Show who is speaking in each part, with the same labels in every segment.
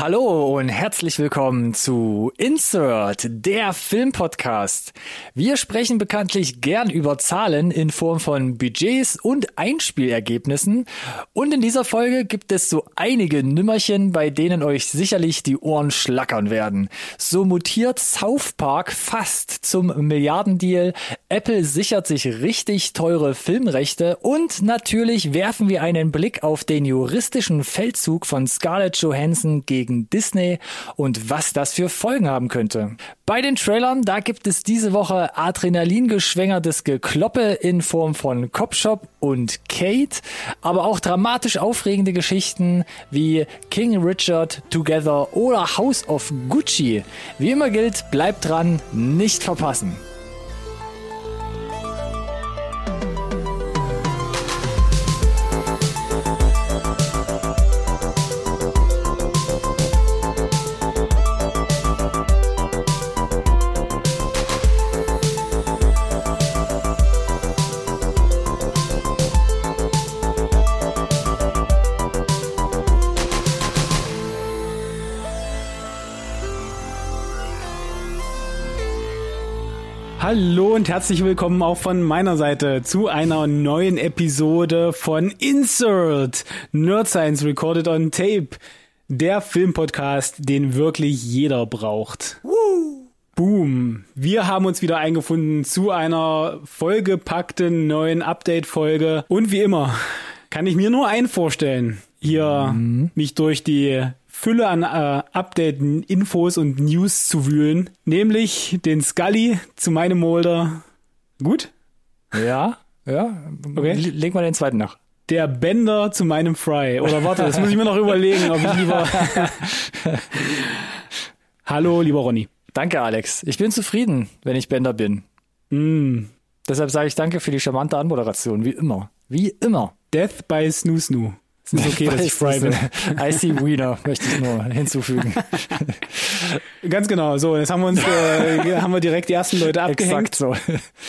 Speaker 1: Hallo und herzlich willkommen zu Insert, der Filmpodcast. Wir sprechen bekanntlich gern über Zahlen in Form von Budgets und Einspielergebnissen. Und in dieser Folge gibt es so einige Nümmerchen, bei denen euch sicherlich die Ohren schlackern werden. So mutiert South Park fast zum Milliardendeal. Apple sichert sich richtig teure Filmrechte und natürlich werfen wir einen Blick auf den juristischen Feldzug von Scarlett Johansson gegen gegen Disney und was das für Folgen haben könnte. Bei den Trailern, da gibt es diese Woche adrenalingeschwängertes Gekloppe in Form von Copshop und Kate, aber auch dramatisch aufregende Geschichten wie King Richard Together oder House of Gucci. Wie immer gilt, bleibt dran, nicht verpassen.
Speaker 2: Hallo und herzlich willkommen auch von meiner Seite zu einer neuen Episode von Insert Nerd Science Recorded on Tape, der Filmpodcast, den wirklich jeder braucht. Woo! Boom. Wir haben uns wieder eingefunden zu einer vollgepackten neuen Update-Folge. Und wie immer kann ich mir nur einen vorstellen, hier mhm. mich durch die Fülle an äh, Updaten, Infos und News zu wühlen, nämlich den Scully zu meinem Molder. Gut?
Speaker 1: Ja, ja. Okay. Leg mal den zweiten nach.
Speaker 2: Der Bender zu meinem Fry. Oder warte, das muss ich mir noch überlegen, ob ich lieber. Hallo, lieber Ronny.
Speaker 1: Danke, Alex. Ich bin zufrieden, wenn ich Bender bin. Mm. Deshalb sage ich danke für die charmante Anmoderation, wie immer. Wie immer.
Speaker 2: Death by Snoo Snoo.
Speaker 1: Es ist okay, dass ich frei bin. Icy Wiener möchte ich nur hinzufügen.
Speaker 2: Ganz genau. So, jetzt haben wir uns, äh, haben wir direkt die ersten Leute abgehängt. Exakt so.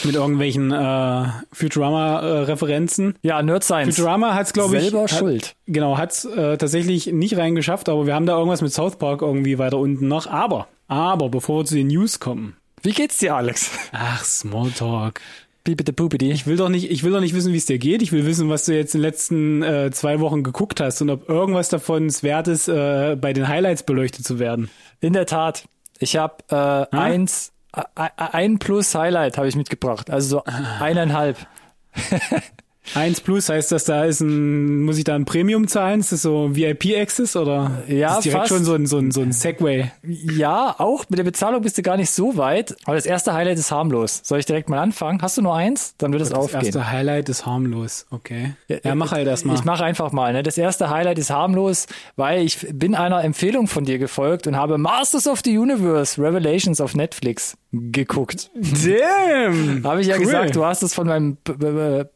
Speaker 2: Mit irgendwelchen äh, Futurama-Referenzen.
Speaker 1: Ja, Nerd Science.
Speaker 2: Futurama hat's, glaube ich.
Speaker 1: Selber schuld.
Speaker 2: Genau, hat's äh, tatsächlich nicht reingeschafft, aber wir haben da irgendwas mit South Park irgendwie weiter unten noch. Aber, aber, bevor wir zu den News kommen.
Speaker 1: Wie geht's dir, Alex?
Speaker 2: Ach, Smalltalk.
Speaker 1: Piepete Pupidi.
Speaker 2: Ich will doch nicht, ich will doch nicht wissen, wie es dir geht. Ich will wissen, was du jetzt in den letzten äh, zwei Wochen geguckt hast und ob irgendwas davon es wert ist, äh, bei den Highlights beleuchtet zu werden.
Speaker 1: In der Tat. Ich habe äh, eins, ein plus Highlight habe ich mitgebracht. Also so ah. eineinhalb.
Speaker 2: 1 Plus heißt das, da ist ein, muss ich da ein Premium zahlen? Ist das so VIP-Access oder
Speaker 1: ja,
Speaker 2: ist direkt
Speaker 1: fast.
Speaker 2: schon so ein, so ein, so ein Segway?
Speaker 1: Ja, auch. Mit der Bezahlung bist du gar nicht so weit. Aber das erste Highlight ist harmlos. Soll ich direkt mal anfangen? Hast du nur eins? Dann wird es aufgehen.
Speaker 2: Das erste Highlight ist harmlos. Okay. Ja, ja mach halt erstmal.
Speaker 1: Ich mach einfach mal. Ne? Das erste Highlight ist harmlos, weil ich bin einer Empfehlung von dir gefolgt und habe Masters of the Universe Revelations auf Netflix geguckt.
Speaker 2: Damn!
Speaker 1: habe ich ja cool. gesagt, du hast es von meinem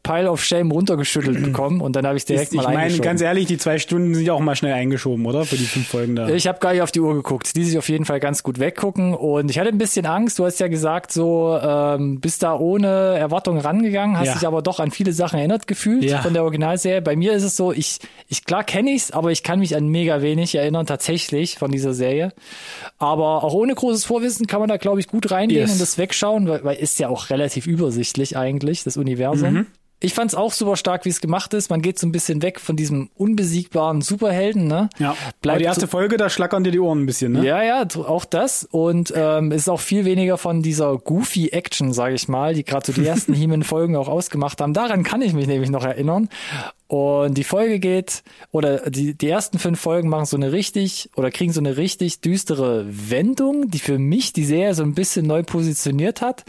Speaker 1: Pile of Shame runtergeschüttelt bekommen und dann habe ich direkt
Speaker 2: Ist,
Speaker 1: mal
Speaker 2: Ich meine, ganz ehrlich, die zwei Stunden sind ja auch mal schnell eingeschoben, oder? Für die fünf Folgen da.
Speaker 1: Ich habe gar nicht auf die Uhr geguckt. Die sich auf jeden Fall ganz gut weggucken und ich hatte ein bisschen Angst. Du hast ja gesagt, so ähm, bist da ohne Erwartung rangegangen, hast ja. dich aber doch an viele Sachen erinnert gefühlt ja. von der Originalserie. Bei mir ist es so, ich, ich klar kenne ich's, aber ich kann mich an mega wenig erinnern tatsächlich von dieser Serie. Aber auch ohne großes Vorwissen kann man da, glaube ich, gut reingehen yes. und das wegschauen, weil, weil ist ja auch relativ übersichtlich eigentlich, das Universum. Mhm. Ich fand es auch super stark, wie es gemacht ist. Man geht so ein bisschen weg von diesem unbesiegbaren Superhelden, ne?
Speaker 2: Ja. Bleibt Aber die erste Folge, da schlackern dir die Ohren ein bisschen, ne?
Speaker 1: Ja, ja, auch das. Und ähm, ist auch viel weniger von dieser goofy Action, sage ich mal, die gerade so die ersten He-Man-Folgen auch ausgemacht haben. Daran kann ich mich nämlich noch erinnern. Und die Folge geht, oder die, die ersten fünf Folgen machen so eine richtig, oder kriegen so eine richtig düstere Wendung, die für mich die Serie so ein bisschen neu positioniert hat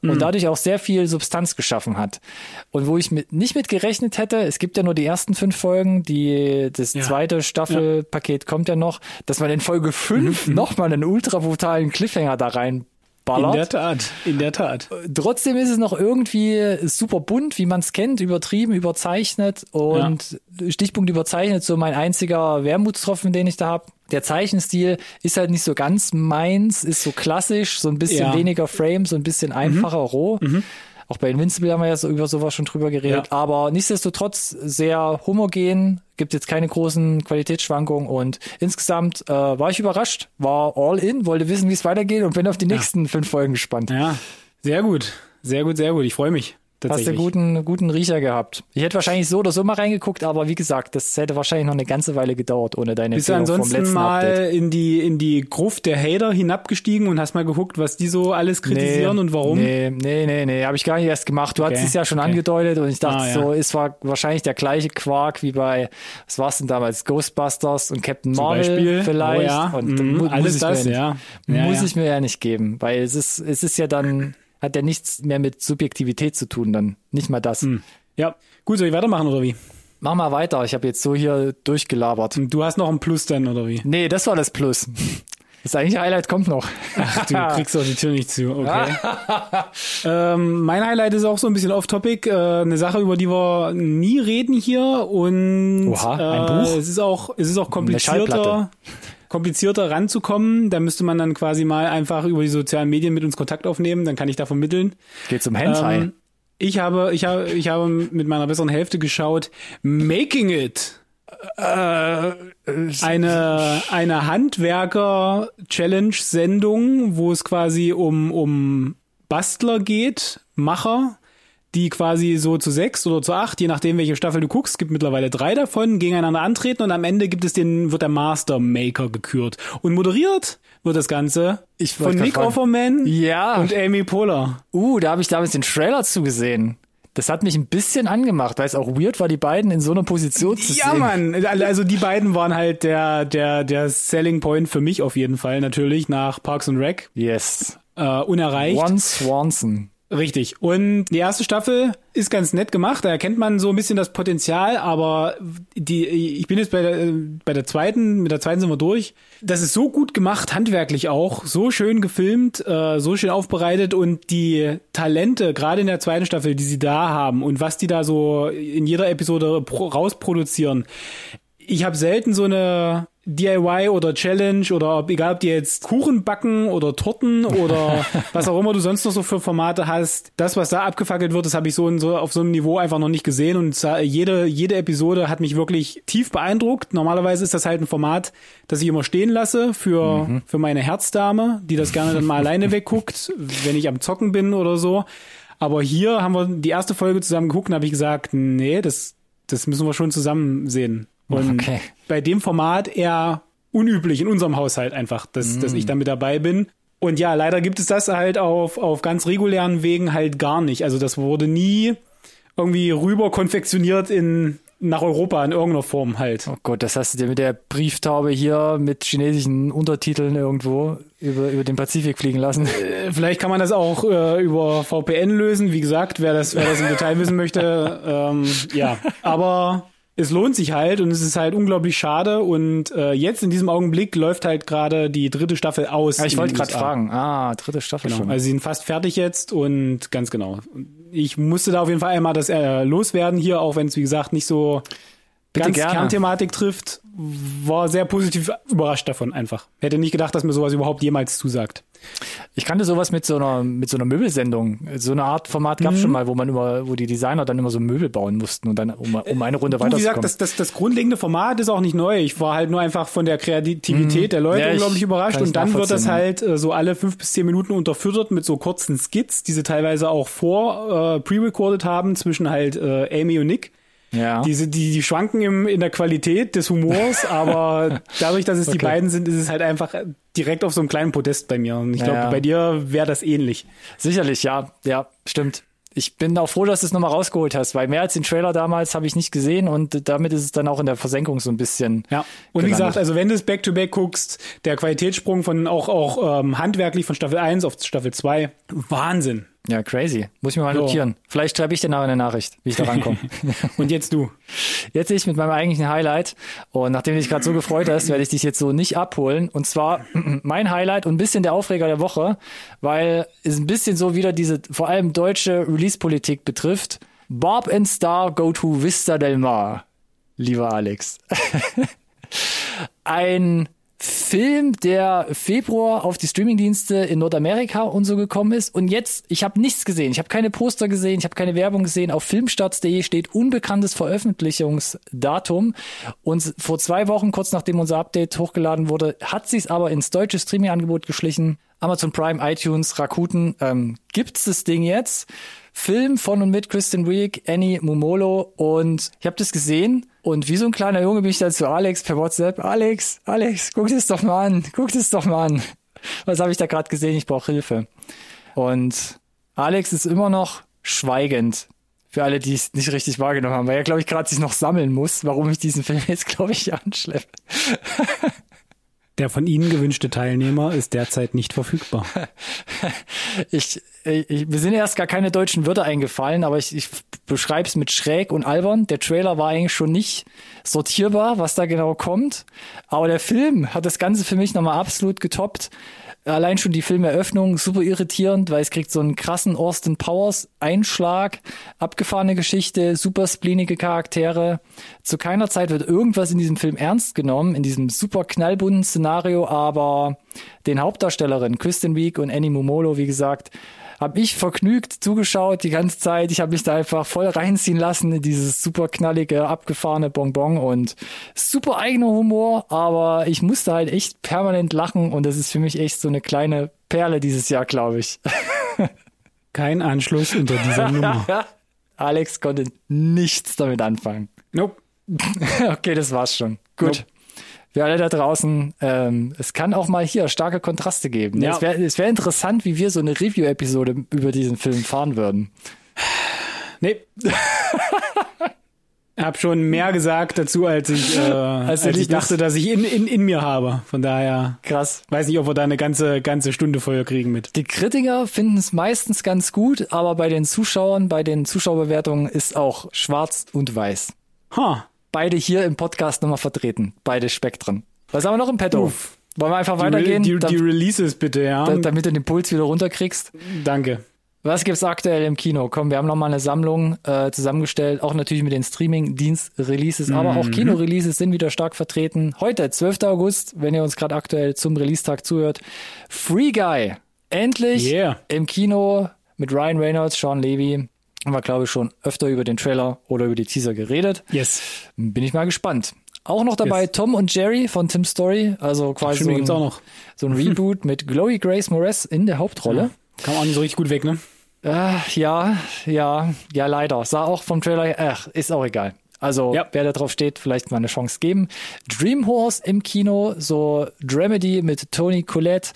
Speaker 1: und mhm. dadurch auch sehr viel Substanz geschaffen hat. Und wo ich mit, nicht mit gerechnet hätte, es gibt ja nur die ersten fünf Folgen, die, das ja. zweite Staffelpaket ja. kommt ja noch, dass man in Folge fünf mhm. nochmal einen ultra brutalen Cliffhanger da rein
Speaker 2: ballert. In der Tat, in der Tat.
Speaker 1: Trotzdem ist es noch irgendwie super bunt, wie man es kennt, übertrieben, überzeichnet und ja. Stichpunkt überzeichnet, so mein einziger Wermutstropfen, den ich da habe. Der Zeichenstil ist halt nicht so ganz meins, ist so klassisch, so ein bisschen ja. weniger Frame, so ein bisschen einfacher mhm. roh. Mhm. Auch bei Invincible haben wir ja so über sowas schon drüber geredet. Ja. Aber nichtsdestotrotz sehr homogen, gibt jetzt keine großen Qualitätsschwankungen und insgesamt äh, war ich überrascht, war all in, wollte wissen, wie es weitergeht und bin auf die nächsten ja. fünf Folgen gespannt.
Speaker 2: Ja, sehr gut. Sehr gut, sehr gut. Ich freue mich.
Speaker 1: Hast du guten, guten Riecher gehabt. Ich hätte wahrscheinlich so oder so mal reingeguckt, aber wie gesagt, das hätte wahrscheinlich noch eine ganze Weile gedauert ohne deine
Speaker 2: Bist du ansonsten mal Update. in die, in die Gruft der Hater hinabgestiegen und hast mal geguckt, was die so alles kritisieren nee, und warum?
Speaker 1: Nee, nee, nee, nee, habe ich gar nicht erst gemacht. Du okay. hast es ja schon okay. angedeutet und ich dachte ah, ja. so, es war wahrscheinlich der gleiche Quark wie bei, was war es denn damals, Ghostbusters und Captain Zum Marvel Beispiel. vielleicht. Oh,
Speaker 2: ja. Und mu alles das,
Speaker 1: nicht,
Speaker 2: ja.
Speaker 1: Muss ich mir ja nicht geben, weil es ist, es ist ja dann hat ja nichts mehr mit Subjektivität zu tun, dann nicht mal das. Hm.
Speaker 2: Ja, gut, soll ich weitermachen oder wie?
Speaker 1: Mach mal weiter, ich habe jetzt so hier durchgelabert.
Speaker 2: Du hast noch ein Plus dann oder wie?
Speaker 1: Nee, das war das Plus. Das eigentliche Highlight kommt noch.
Speaker 2: Ach, du kriegst doch die Tür nicht zu, okay. ähm, mein Highlight ist auch so ein bisschen off-topic, äh, eine Sache, über die wir nie reden hier und
Speaker 1: Oha, ein äh, Buch?
Speaker 2: es ist auch, es ist auch komplizierter komplizierter ranzukommen. Da müsste man dann quasi mal einfach über die sozialen Medien mit uns Kontakt aufnehmen, dann kann ich da vermitteln.
Speaker 1: Geht zum Hentai. Ähm,
Speaker 2: ich habe, ich habe, ich habe mit meiner besseren Hälfte geschaut, Making It. Äh, eine, eine Handwerker-Challenge-Sendung, wo es quasi um, um Bastler geht, Macher, die quasi so zu sechs oder zu acht, je nachdem welche Staffel du guckst, gibt mittlerweile drei davon, gegeneinander antreten und am Ende gibt es den, wird der Master Maker gekürt. Und moderiert wird das Ganze
Speaker 1: ich
Speaker 2: von Nick fragen. Offerman
Speaker 1: ja.
Speaker 2: und Amy Poehler.
Speaker 1: Uh, da habe ich damals den Trailer zugesehen. Das hat mich ein bisschen angemacht, weil es auch weird war, die beiden in so einer Position zu
Speaker 2: ja,
Speaker 1: sehen.
Speaker 2: Ja, Mann. Also die beiden waren halt der, der, der Selling Point für mich auf jeden Fall natürlich nach Parks and Rec.
Speaker 1: Yes.
Speaker 2: Äh, unerreicht.
Speaker 1: One Swanson.
Speaker 2: Richtig. Und die erste Staffel ist ganz nett gemacht. Da erkennt man so ein bisschen das Potenzial, aber die, ich bin jetzt bei der, bei der zweiten, mit der zweiten sind wir durch. Das ist so gut gemacht, handwerklich auch, so schön gefilmt, äh, so schön aufbereitet und die Talente, gerade in der zweiten Staffel, die sie da haben und was die da so in jeder Episode rausproduzieren. Ich habe selten so eine DIY oder Challenge oder ob, egal ob die jetzt Kuchen backen oder Torten oder was auch immer du sonst noch so für Formate hast, das, was da abgefackelt wird, das habe ich so, in, so auf so einem Niveau einfach noch nicht gesehen und jede, jede Episode hat mich wirklich tief beeindruckt. Normalerweise ist das halt ein Format, das ich immer stehen lasse für, mhm. für meine Herzdame, die das gerne dann mal alleine wegguckt, wenn ich am Zocken bin oder so. Aber hier haben wir die erste Folge zusammen geguckt und habe ich gesagt, nee, das, das müssen wir schon zusammen sehen. Und okay. bei dem Format eher unüblich in unserem Haushalt einfach, dass, mm. dass ich da mit dabei bin. Und ja, leider gibt es das halt auf, auf ganz regulären Wegen halt gar nicht. Also das wurde nie irgendwie rüber konfektioniert in, nach Europa in irgendeiner Form halt.
Speaker 1: Oh Gott, das hast du dir mit der Brieftaube hier mit chinesischen Untertiteln irgendwo über, über den Pazifik fliegen lassen.
Speaker 2: Äh, vielleicht kann man das auch äh, über VPN lösen. Wie gesagt, wer das, wer das im Detail wissen möchte, ähm, ja. Aber es lohnt sich halt und es ist halt unglaublich schade. Und äh, jetzt in diesem Augenblick läuft halt gerade die dritte Staffel aus.
Speaker 1: Ja, ich wollte gerade fragen. Ah, dritte Staffel
Speaker 2: genau.
Speaker 1: schon.
Speaker 2: Also sie sind fast fertig jetzt und ganz genau. Ich musste da auf jeden Fall einmal das äh, loswerden hier, auch wenn es wie gesagt nicht so Bitte ganz gerne. Kernthematik trifft, war sehr positiv überrascht davon einfach. Hätte nicht gedacht, dass mir sowas überhaupt jemals zusagt.
Speaker 1: Ich kannte sowas mit so einer mit so einer Möbelsendung. So eine Art Format gab es mhm. schon mal, wo man immer, wo die Designer dann immer so Möbel bauen mussten und dann um, um eine Runde weiter. Wie gesagt,
Speaker 2: das, das, das grundlegende Format ist auch nicht neu. Ich war halt nur einfach von der Kreativität mhm. der Leute ja, unglaublich überrascht und dann wird das halt äh, so alle fünf bis zehn Minuten unterfüttert mit so kurzen Skits, die sie teilweise auch vor äh, pre-recorded haben zwischen halt äh, Amy und Nick.
Speaker 1: Ja.
Speaker 2: Diese, die, die schwanken im, in der Qualität des Humors, aber dadurch, dass es okay. die beiden sind, ist es halt einfach direkt auf so einem kleinen Podest bei mir. Und ich glaube, ja. bei dir wäre das ähnlich.
Speaker 1: Sicherlich, ja. Ja, stimmt. Ich bin auch froh, dass du es nochmal rausgeholt hast, weil mehr als den Trailer damals habe ich nicht gesehen und damit ist es dann auch in der Versenkung so ein bisschen.
Speaker 2: Ja. Und gelandet. wie gesagt, also wenn du es Back-to-Back guckst, der Qualitätssprung von auch, auch ähm, handwerklich von Staffel 1 auf Staffel 2, Wahnsinn.
Speaker 1: Ja, crazy. Muss ich mir mal so. notieren. Vielleicht schreibe ich dir nachher eine Nachricht, wie ich da rankomme.
Speaker 2: und jetzt du.
Speaker 1: Jetzt ich mit meinem eigentlichen Highlight. Und nachdem du dich gerade so gefreut hast, werde ich dich jetzt so nicht abholen. Und zwar mein Highlight und ein bisschen der Aufreger der Woche, weil es ein bisschen so wieder diese vor allem deutsche Release-Politik betrifft. Bob and Star go to Vista del Mar, lieber Alex. ein Film, der Februar auf die Streamingdienste in Nordamerika und so gekommen ist. Und jetzt, ich habe nichts gesehen. Ich habe keine Poster gesehen, ich habe keine Werbung gesehen. Auf filmstarts.de steht unbekanntes Veröffentlichungsdatum. Und vor zwei Wochen, kurz nachdem unser Update hochgeladen wurde, hat sie es aber ins deutsche Streaming-Angebot geschlichen. Amazon Prime, iTunes, Rakuten. Ähm, gibt's das Ding jetzt? Film von und mit Kristen Wiig, Annie Mumolo und ich habe das gesehen und wie so ein kleiner Junge bin ich dann zu Alex per WhatsApp. Alex, Alex, guck das doch mal an, guck das doch mal an. Was habe ich da gerade gesehen? Ich brauche Hilfe. Und Alex ist immer noch schweigend. Für alle, die es nicht richtig wahrgenommen haben, weil er, glaube ich, gerade sich noch sammeln muss, warum ich diesen Film jetzt, glaube ich, anschleppe.
Speaker 2: Der von Ihnen gewünschte Teilnehmer ist derzeit nicht verfügbar.
Speaker 1: ich, ich, mir sind erst gar keine deutschen Wörter eingefallen, aber ich, ich beschreibe es mit schräg und albern. Der Trailer war eigentlich schon nicht sortierbar, was da genau kommt. Aber der Film hat das Ganze für mich nochmal absolut getoppt allein schon die Filmeröffnung super irritierend, weil es kriegt so einen krassen Austin Powers Einschlag, abgefahrene Geschichte, super spleenige Charaktere. Zu keiner Zeit wird irgendwas in diesem Film ernst genommen, in diesem super knallbunten Szenario, aber den Hauptdarstellerinnen Kristen Wiig und Annie Momolo, wie gesagt, habe ich vergnügt zugeschaut die ganze Zeit. Ich habe mich da einfach voll reinziehen lassen in dieses super knallige, abgefahrene Bonbon und super eigener Humor, aber ich musste halt echt permanent lachen und das ist für mich echt so eine kleine Perle dieses Jahr, glaube ich.
Speaker 2: Kein Anschluss unter dieser Nummer.
Speaker 1: Alex konnte nichts damit anfangen.
Speaker 2: Nope.
Speaker 1: okay, das war's schon. Gut. Nope wir alle da draußen, ähm, es kann auch mal hier starke Kontraste geben. Ja. Es wäre wär interessant, wie wir so eine Review-Episode über diesen Film fahren würden.
Speaker 2: Nee. hab schon mehr gesagt dazu, als ich, äh, also als ich dachte, dass ich in, in, in mir habe. Von daher.
Speaker 1: Krass.
Speaker 2: Weiß nicht, ob wir da eine ganze, ganze Stunde Feuer kriegen mit.
Speaker 1: Die Kritiker finden es meistens ganz gut, aber bei den Zuschauern, bei den Zuschauerbewertungen ist auch schwarz und weiß.
Speaker 2: Ha
Speaker 1: beide hier im Podcast nochmal vertreten. Beide Spektren. Was haben wir noch im Petto? Uff. Wollen wir einfach die weitergehen?
Speaker 2: Die, die, Releases bitte, ja.
Speaker 1: Da, damit du den Puls wieder runterkriegst.
Speaker 2: Danke.
Speaker 1: Was gibt's aktuell im Kino? Komm, wir haben nochmal eine Sammlung äh, zusammengestellt, auch natürlich mit den Streaming-Dienst-Releases, mhm. aber auch Kino-Releases sind wieder stark vertreten. Heute, 12. August, wenn ihr uns gerade aktuell zum Release-Tag zuhört. Free Guy. Endlich
Speaker 2: yeah.
Speaker 1: im Kino mit Ryan Reynolds, Sean Levy haben wir, glaube ich, schon öfter über den Trailer oder über die Teaser geredet.
Speaker 2: Yes.
Speaker 1: Bin ich mal gespannt. Auch noch dabei yes. Tom und Jerry von Tim Story, also quasi so ein, so ein, Reboot mit Chloe Grace Moretz in der Hauptrolle. Ja,
Speaker 2: kam auch nicht so richtig gut weg, ne?
Speaker 1: Äh, ja, ja, ja, leider. Sah auch vom Trailer, ach, ist auch egal. Also, ja. wer da drauf steht, vielleicht mal eine Chance geben. Dream Horse im Kino, so Dramedy mit Tony Collette.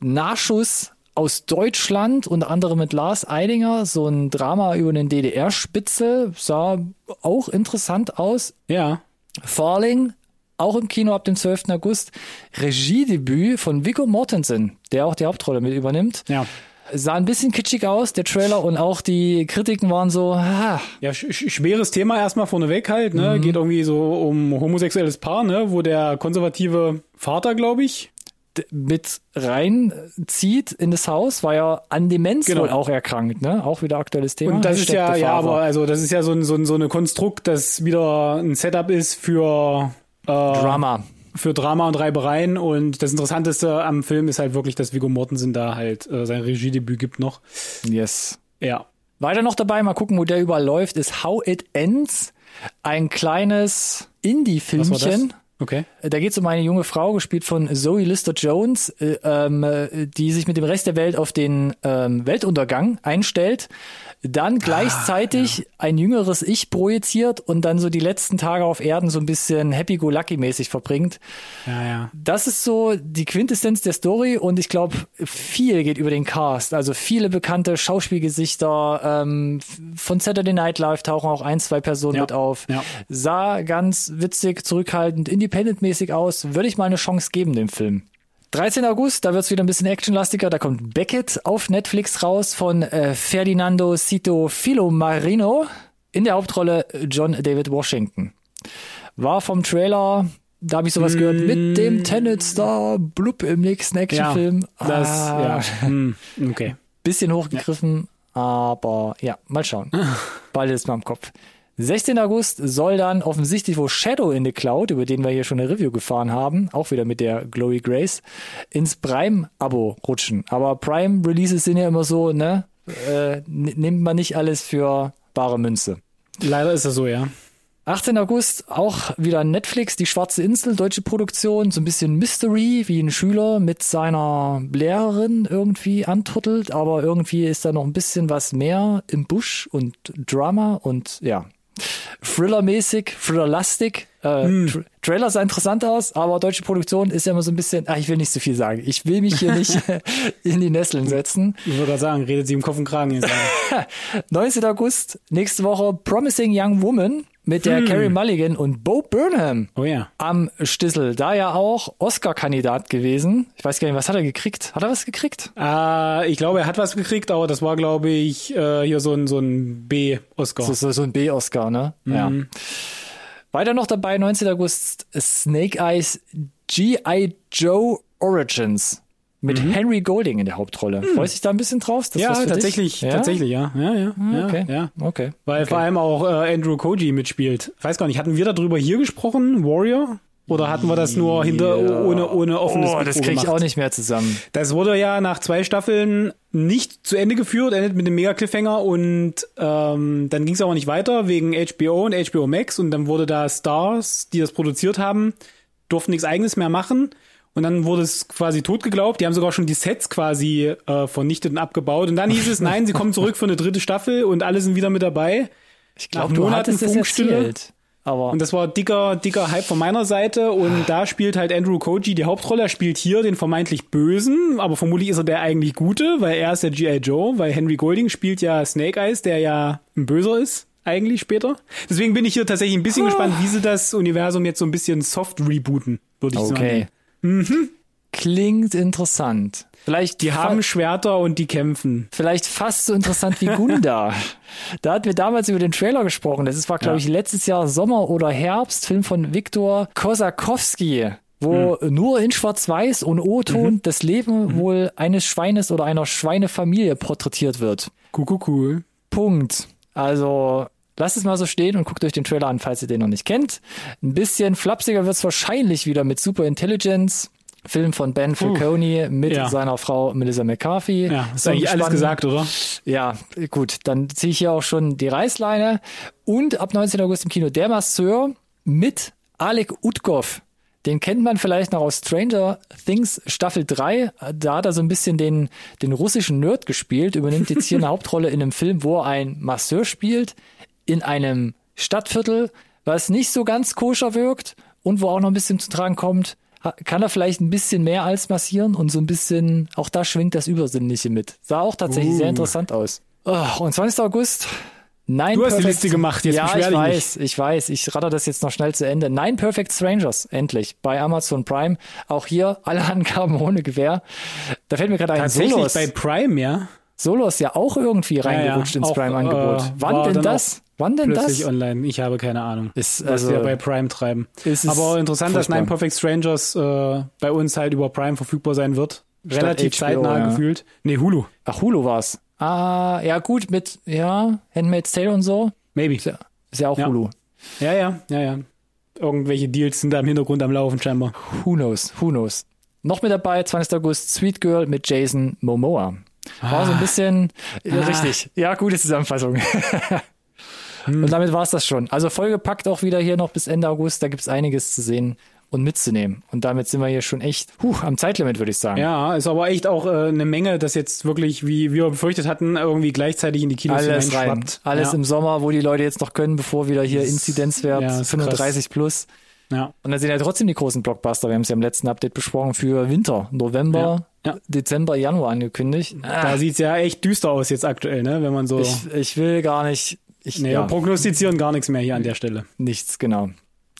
Speaker 1: Nachschuss aus Deutschland, unter anderem mit Lars Eidinger, so ein Drama über den DDR-Spitzel, sah auch interessant aus.
Speaker 2: Ja.
Speaker 1: Falling, auch im Kino ab dem 12. August. Regiedebüt von Viggo Mortensen, der auch die Hauptrolle mit übernimmt.
Speaker 2: Ja.
Speaker 1: Sah ein bisschen kitschig aus, der Trailer, und auch die Kritiken waren so, ah.
Speaker 2: Ja, sch schweres Thema erstmal vorneweg halt, ne? Mhm. Geht irgendwie so um homosexuelles Paar, ne? Wo der konservative Vater, glaube ich,
Speaker 1: mit reinzieht in das Haus, war ja an Demenz genau. wohl auch erkrankt, ne? Auch wieder aktuelles Thema.
Speaker 2: Und das ist ja, ja, aber also das ist ja so ein, so ein, so eine Konstrukt, das wieder ein Setup ist für
Speaker 1: äh, Drama.
Speaker 2: Für Drama und Reibereien und das Interessanteste am Film ist halt wirklich, dass Viggo Mortensen da halt äh, sein Regiedebüt gibt noch.
Speaker 1: Yes.
Speaker 2: Ja.
Speaker 1: Weiter noch dabei, mal gucken, wo der überall läuft, ist How It Ends. Ein kleines Indie-Filmchen
Speaker 2: Okay.
Speaker 1: Da geht es um eine junge Frau, gespielt von Zoe Lister Jones, äh, ähm, die sich mit dem Rest der Welt auf den ähm, Weltuntergang einstellt, dann gleichzeitig ah, ja. ein jüngeres Ich projiziert und dann so die letzten Tage auf Erden so ein bisschen happy-go-lucky-mäßig verbringt.
Speaker 2: Ja, ja.
Speaker 1: Das ist so die Quintessenz der Story und ich glaube, viel geht über den Cast. Also viele bekannte Schauspielgesichter ähm, von Saturday Night Live tauchen auch ein, zwei Personen
Speaker 2: ja.
Speaker 1: mit auf.
Speaker 2: Ja.
Speaker 1: Sah ganz witzig, zurückhaltend, independent-mäßig aus. Würde ich mal eine Chance geben, dem Film. 13. August, da wird's wieder ein bisschen actionlastiger. Da kommt Beckett auf Netflix raus von äh, Ferdinando Cito Filomarino. In der Hauptrolle John David Washington. War vom Trailer, da habe ich sowas mm. gehört, mit dem Tenet-Star Blub im nächsten Actionfilm.
Speaker 2: Ja, das, ah, ja. Hm, okay.
Speaker 1: Bisschen hochgegriffen, ja. aber ja, mal schauen. Bald ist mal im Kopf. 16. August soll dann offensichtlich wo Shadow in the Cloud, über den wir hier schon eine Review gefahren haben, auch wieder mit der Glory Grace, ins Prime-Abo rutschen. Aber Prime-Releases sind ja immer so, ne? Äh, nimmt man nicht alles für bare Münze.
Speaker 2: Leider ist das so, ja.
Speaker 1: 18. August auch wieder Netflix, die Schwarze Insel, deutsche Produktion, so ein bisschen Mystery, wie ein Schüler mit seiner Lehrerin irgendwie antuttelt, aber irgendwie ist da noch ein bisschen was mehr im Busch und Drama und ja, Thriller-mäßig, Thriller-lastig. Äh, hm. Tra Trailer sah interessant aus, aber deutsche Produktion ist ja immer so ein bisschen, ach, ich will nicht so viel sagen. Ich will mich hier nicht in die Nesseln setzen.
Speaker 2: Ich würde gerade sagen, redet sie im Kopf und Kragen.
Speaker 1: 19. August, nächste Woche, Promising Young Woman mit der hm. Carrie Mulligan und Bo Burnham
Speaker 2: oh ja.
Speaker 1: am Stissel. Da ja auch Oscar-Kandidat gewesen. Ich weiß gar nicht, was hat er gekriegt? Hat er was gekriegt?
Speaker 2: Äh, ich glaube, er hat was gekriegt, aber das war, glaube ich, äh, hier so ein, so ein B-Oscar.
Speaker 1: So, so, so ein B-Oscar, ne? Mhm. Ja. Weiter noch dabei, 19. August, Snake Eyes G.I. Joe Origins mit mhm. Henry Golding in der Hauptrolle. Mhm. Freust du dich da ein bisschen drauf?
Speaker 2: ja, tatsächlich, ja? tatsächlich, ja. Ja, ja,
Speaker 1: ah, okay.
Speaker 2: ja,
Speaker 1: okay.
Speaker 2: Weil
Speaker 1: okay.
Speaker 2: vor allem auch äh, Andrew Koji mitspielt. Ich weiß gar nicht, hatten wir darüber hier gesprochen, Warrior? Oder hatten wir das nur hinter ja. ohne ohne offenes
Speaker 1: Oh, das kriege ich auch nicht mehr zusammen.
Speaker 2: Das wurde ja nach zwei Staffeln nicht zu Ende geführt, endet mit dem Mega Cliffhanger und ähm, dann ging es aber nicht weiter wegen HBO und HBO Max und dann wurde da Stars, die das produziert haben, durften nichts eigenes mehr machen und dann wurde es quasi tot geglaubt. Die haben sogar schon die Sets quasi äh, vernichtet und abgebaut. Und dann hieß es, nein, sie kommen zurück für eine dritte Staffel und alle sind wieder mit dabei.
Speaker 1: Ich glaube, du hattest es erzählt.
Speaker 2: Aber und das war dicker, dicker Hype von meiner Seite. Und da spielt halt Andrew Koji die Hauptrolle. Er spielt hier den vermeintlich Bösen, aber vermutlich ist er der eigentlich Gute, weil er ist der G.I. Joe, weil Henry Golding spielt ja Snake Eyes, der ja ein Böser ist eigentlich später. Deswegen bin ich hier tatsächlich ein bisschen oh. gespannt, wie sie das Universum jetzt so ein bisschen soft rebooten, würde ich
Speaker 1: okay.
Speaker 2: sagen.
Speaker 1: Okay. Mhm. Klingt interessant. Vielleicht
Speaker 2: die haben Schwerter und die kämpfen.
Speaker 1: Vielleicht fast so interessant wie Gunda. da hatten wir damals über den Trailer gesprochen. Das war, glaube ja. ich, letztes Jahr Sommer oder Herbst. Film von Viktor Kosakowski, wo hm. nur in Schwarz-Weiß und O-Ton mhm. das Leben mhm. wohl eines Schweines oder einer Schweinefamilie porträtiert wird.
Speaker 2: Cool, cool, cool.
Speaker 1: Punkt. Also Lasst es mal so stehen und guckt euch den Trailer an, falls ihr den noch nicht kennt. Ein bisschen flapsiger wird es wahrscheinlich wieder mit Super Intelligence. Film von Ben Falcone uh, mit ja. seiner Frau Melissa McCarthy.
Speaker 2: Ja, ist eigentlich alles gesagt, oder?
Speaker 1: Ja, gut, dann ziehe ich hier auch schon die Reißleine. Und ab 19. August im Kino Der Masseur mit Alec Utkov. Den kennt man vielleicht noch aus Stranger Things Staffel 3. Da hat er so ein bisschen den, den russischen Nerd gespielt, übernimmt jetzt hier eine Hauptrolle in einem Film, wo er ein Masseur spielt, in einem Stadtviertel, was nicht so ganz koscher wirkt und wo auch noch ein bisschen zu tragen kommt, kann er vielleicht ein bisschen mehr als massieren und so ein bisschen, auch da schwingt das Übersinnliche mit. Sah auch tatsächlich uh. sehr interessant aus. Oh, und 20. August, Nein,
Speaker 2: du hast Perfect, die Liste gemacht, jetzt
Speaker 1: ja, ich weiß,
Speaker 2: nicht.
Speaker 1: ich weiß, ich ratter das jetzt noch schnell zu Ende. Nine Perfect Strangers, endlich, bei Amazon Prime. Auch hier alle Angaben ohne Gewähr. Da fällt mir gerade ein
Speaker 2: Tatsächlich Solos. bei Prime, ja?
Speaker 1: Solos ja auch irgendwie reingerutscht ja, ja. ins Prime-Angebot. Äh, Wann denn das? Wann denn
Speaker 2: plötzlich
Speaker 1: das?
Speaker 2: online. Ich habe keine Ahnung,
Speaker 1: ist,
Speaker 2: also, was wir bei Prime treiben. Aber interessant, furchtbar. dass Nine Perfect Strangers äh, bei uns halt über Prime verfügbar sein wird. Statt Relativ HBO, zeitnah ja. gefühlt. Nee, Hulu.
Speaker 1: Ach, Hulu war's. Ah, ja gut, mit, ja, Handmaid's Tale und so.
Speaker 2: Maybe.
Speaker 1: Ist ja, ist ja auch ja. Hulu.
Speaker 2: Ja, ja, ja, ja. Irgendwelche Deals sind da im Hintergrund am Laufen scheinbar.
Speaker 1: Who knows, who knows. Noch mit dabei, 20. August, Sweet Girl mit Jason Momoa. War ah. so ein bisschen, ah. richtig, ja, gute Zusammenfassung. hm. Und damit war's das schon. Also vollgepackt auch wieder hier noch bis Ende August, da gibt's einiges zu sehen und mitzunehmen. Und damit sind wir hier schon echt huh, am Zeitlimit, würde ich sagen.
Speaker 2: Ja, ist aber echt auch äh, eine Menge, das jetzt wirklich, wie wir befürchtet hatten, irgendwie gleichzeitig in die Kinos
Speaker 1: Alles rein. Alles ja. im Sommer, wo die Leute jetzt noch können, bevor wieder hier Inzidenzwert ja, 35 krass. plus.
Speaker 2: Ja.
Speaker 1: Und dann sind ja trotzdem die großen Blockbuster. Wir haben es ja im letzten Update besprochen für Winter, November, ja. Ja. Dezember, Januar angekündigt.
Speaker 2: Da ah. sieht's ja echt düster aus jetzt aktuell, ne? Wenn man so.
Speaker 1: Ich, ich will gar nicht. Ich,
Speaker 2: nee, ja. prognostizieren gar nichts mehr hier an der Stelle.
Speaker 1: Nichts, genau.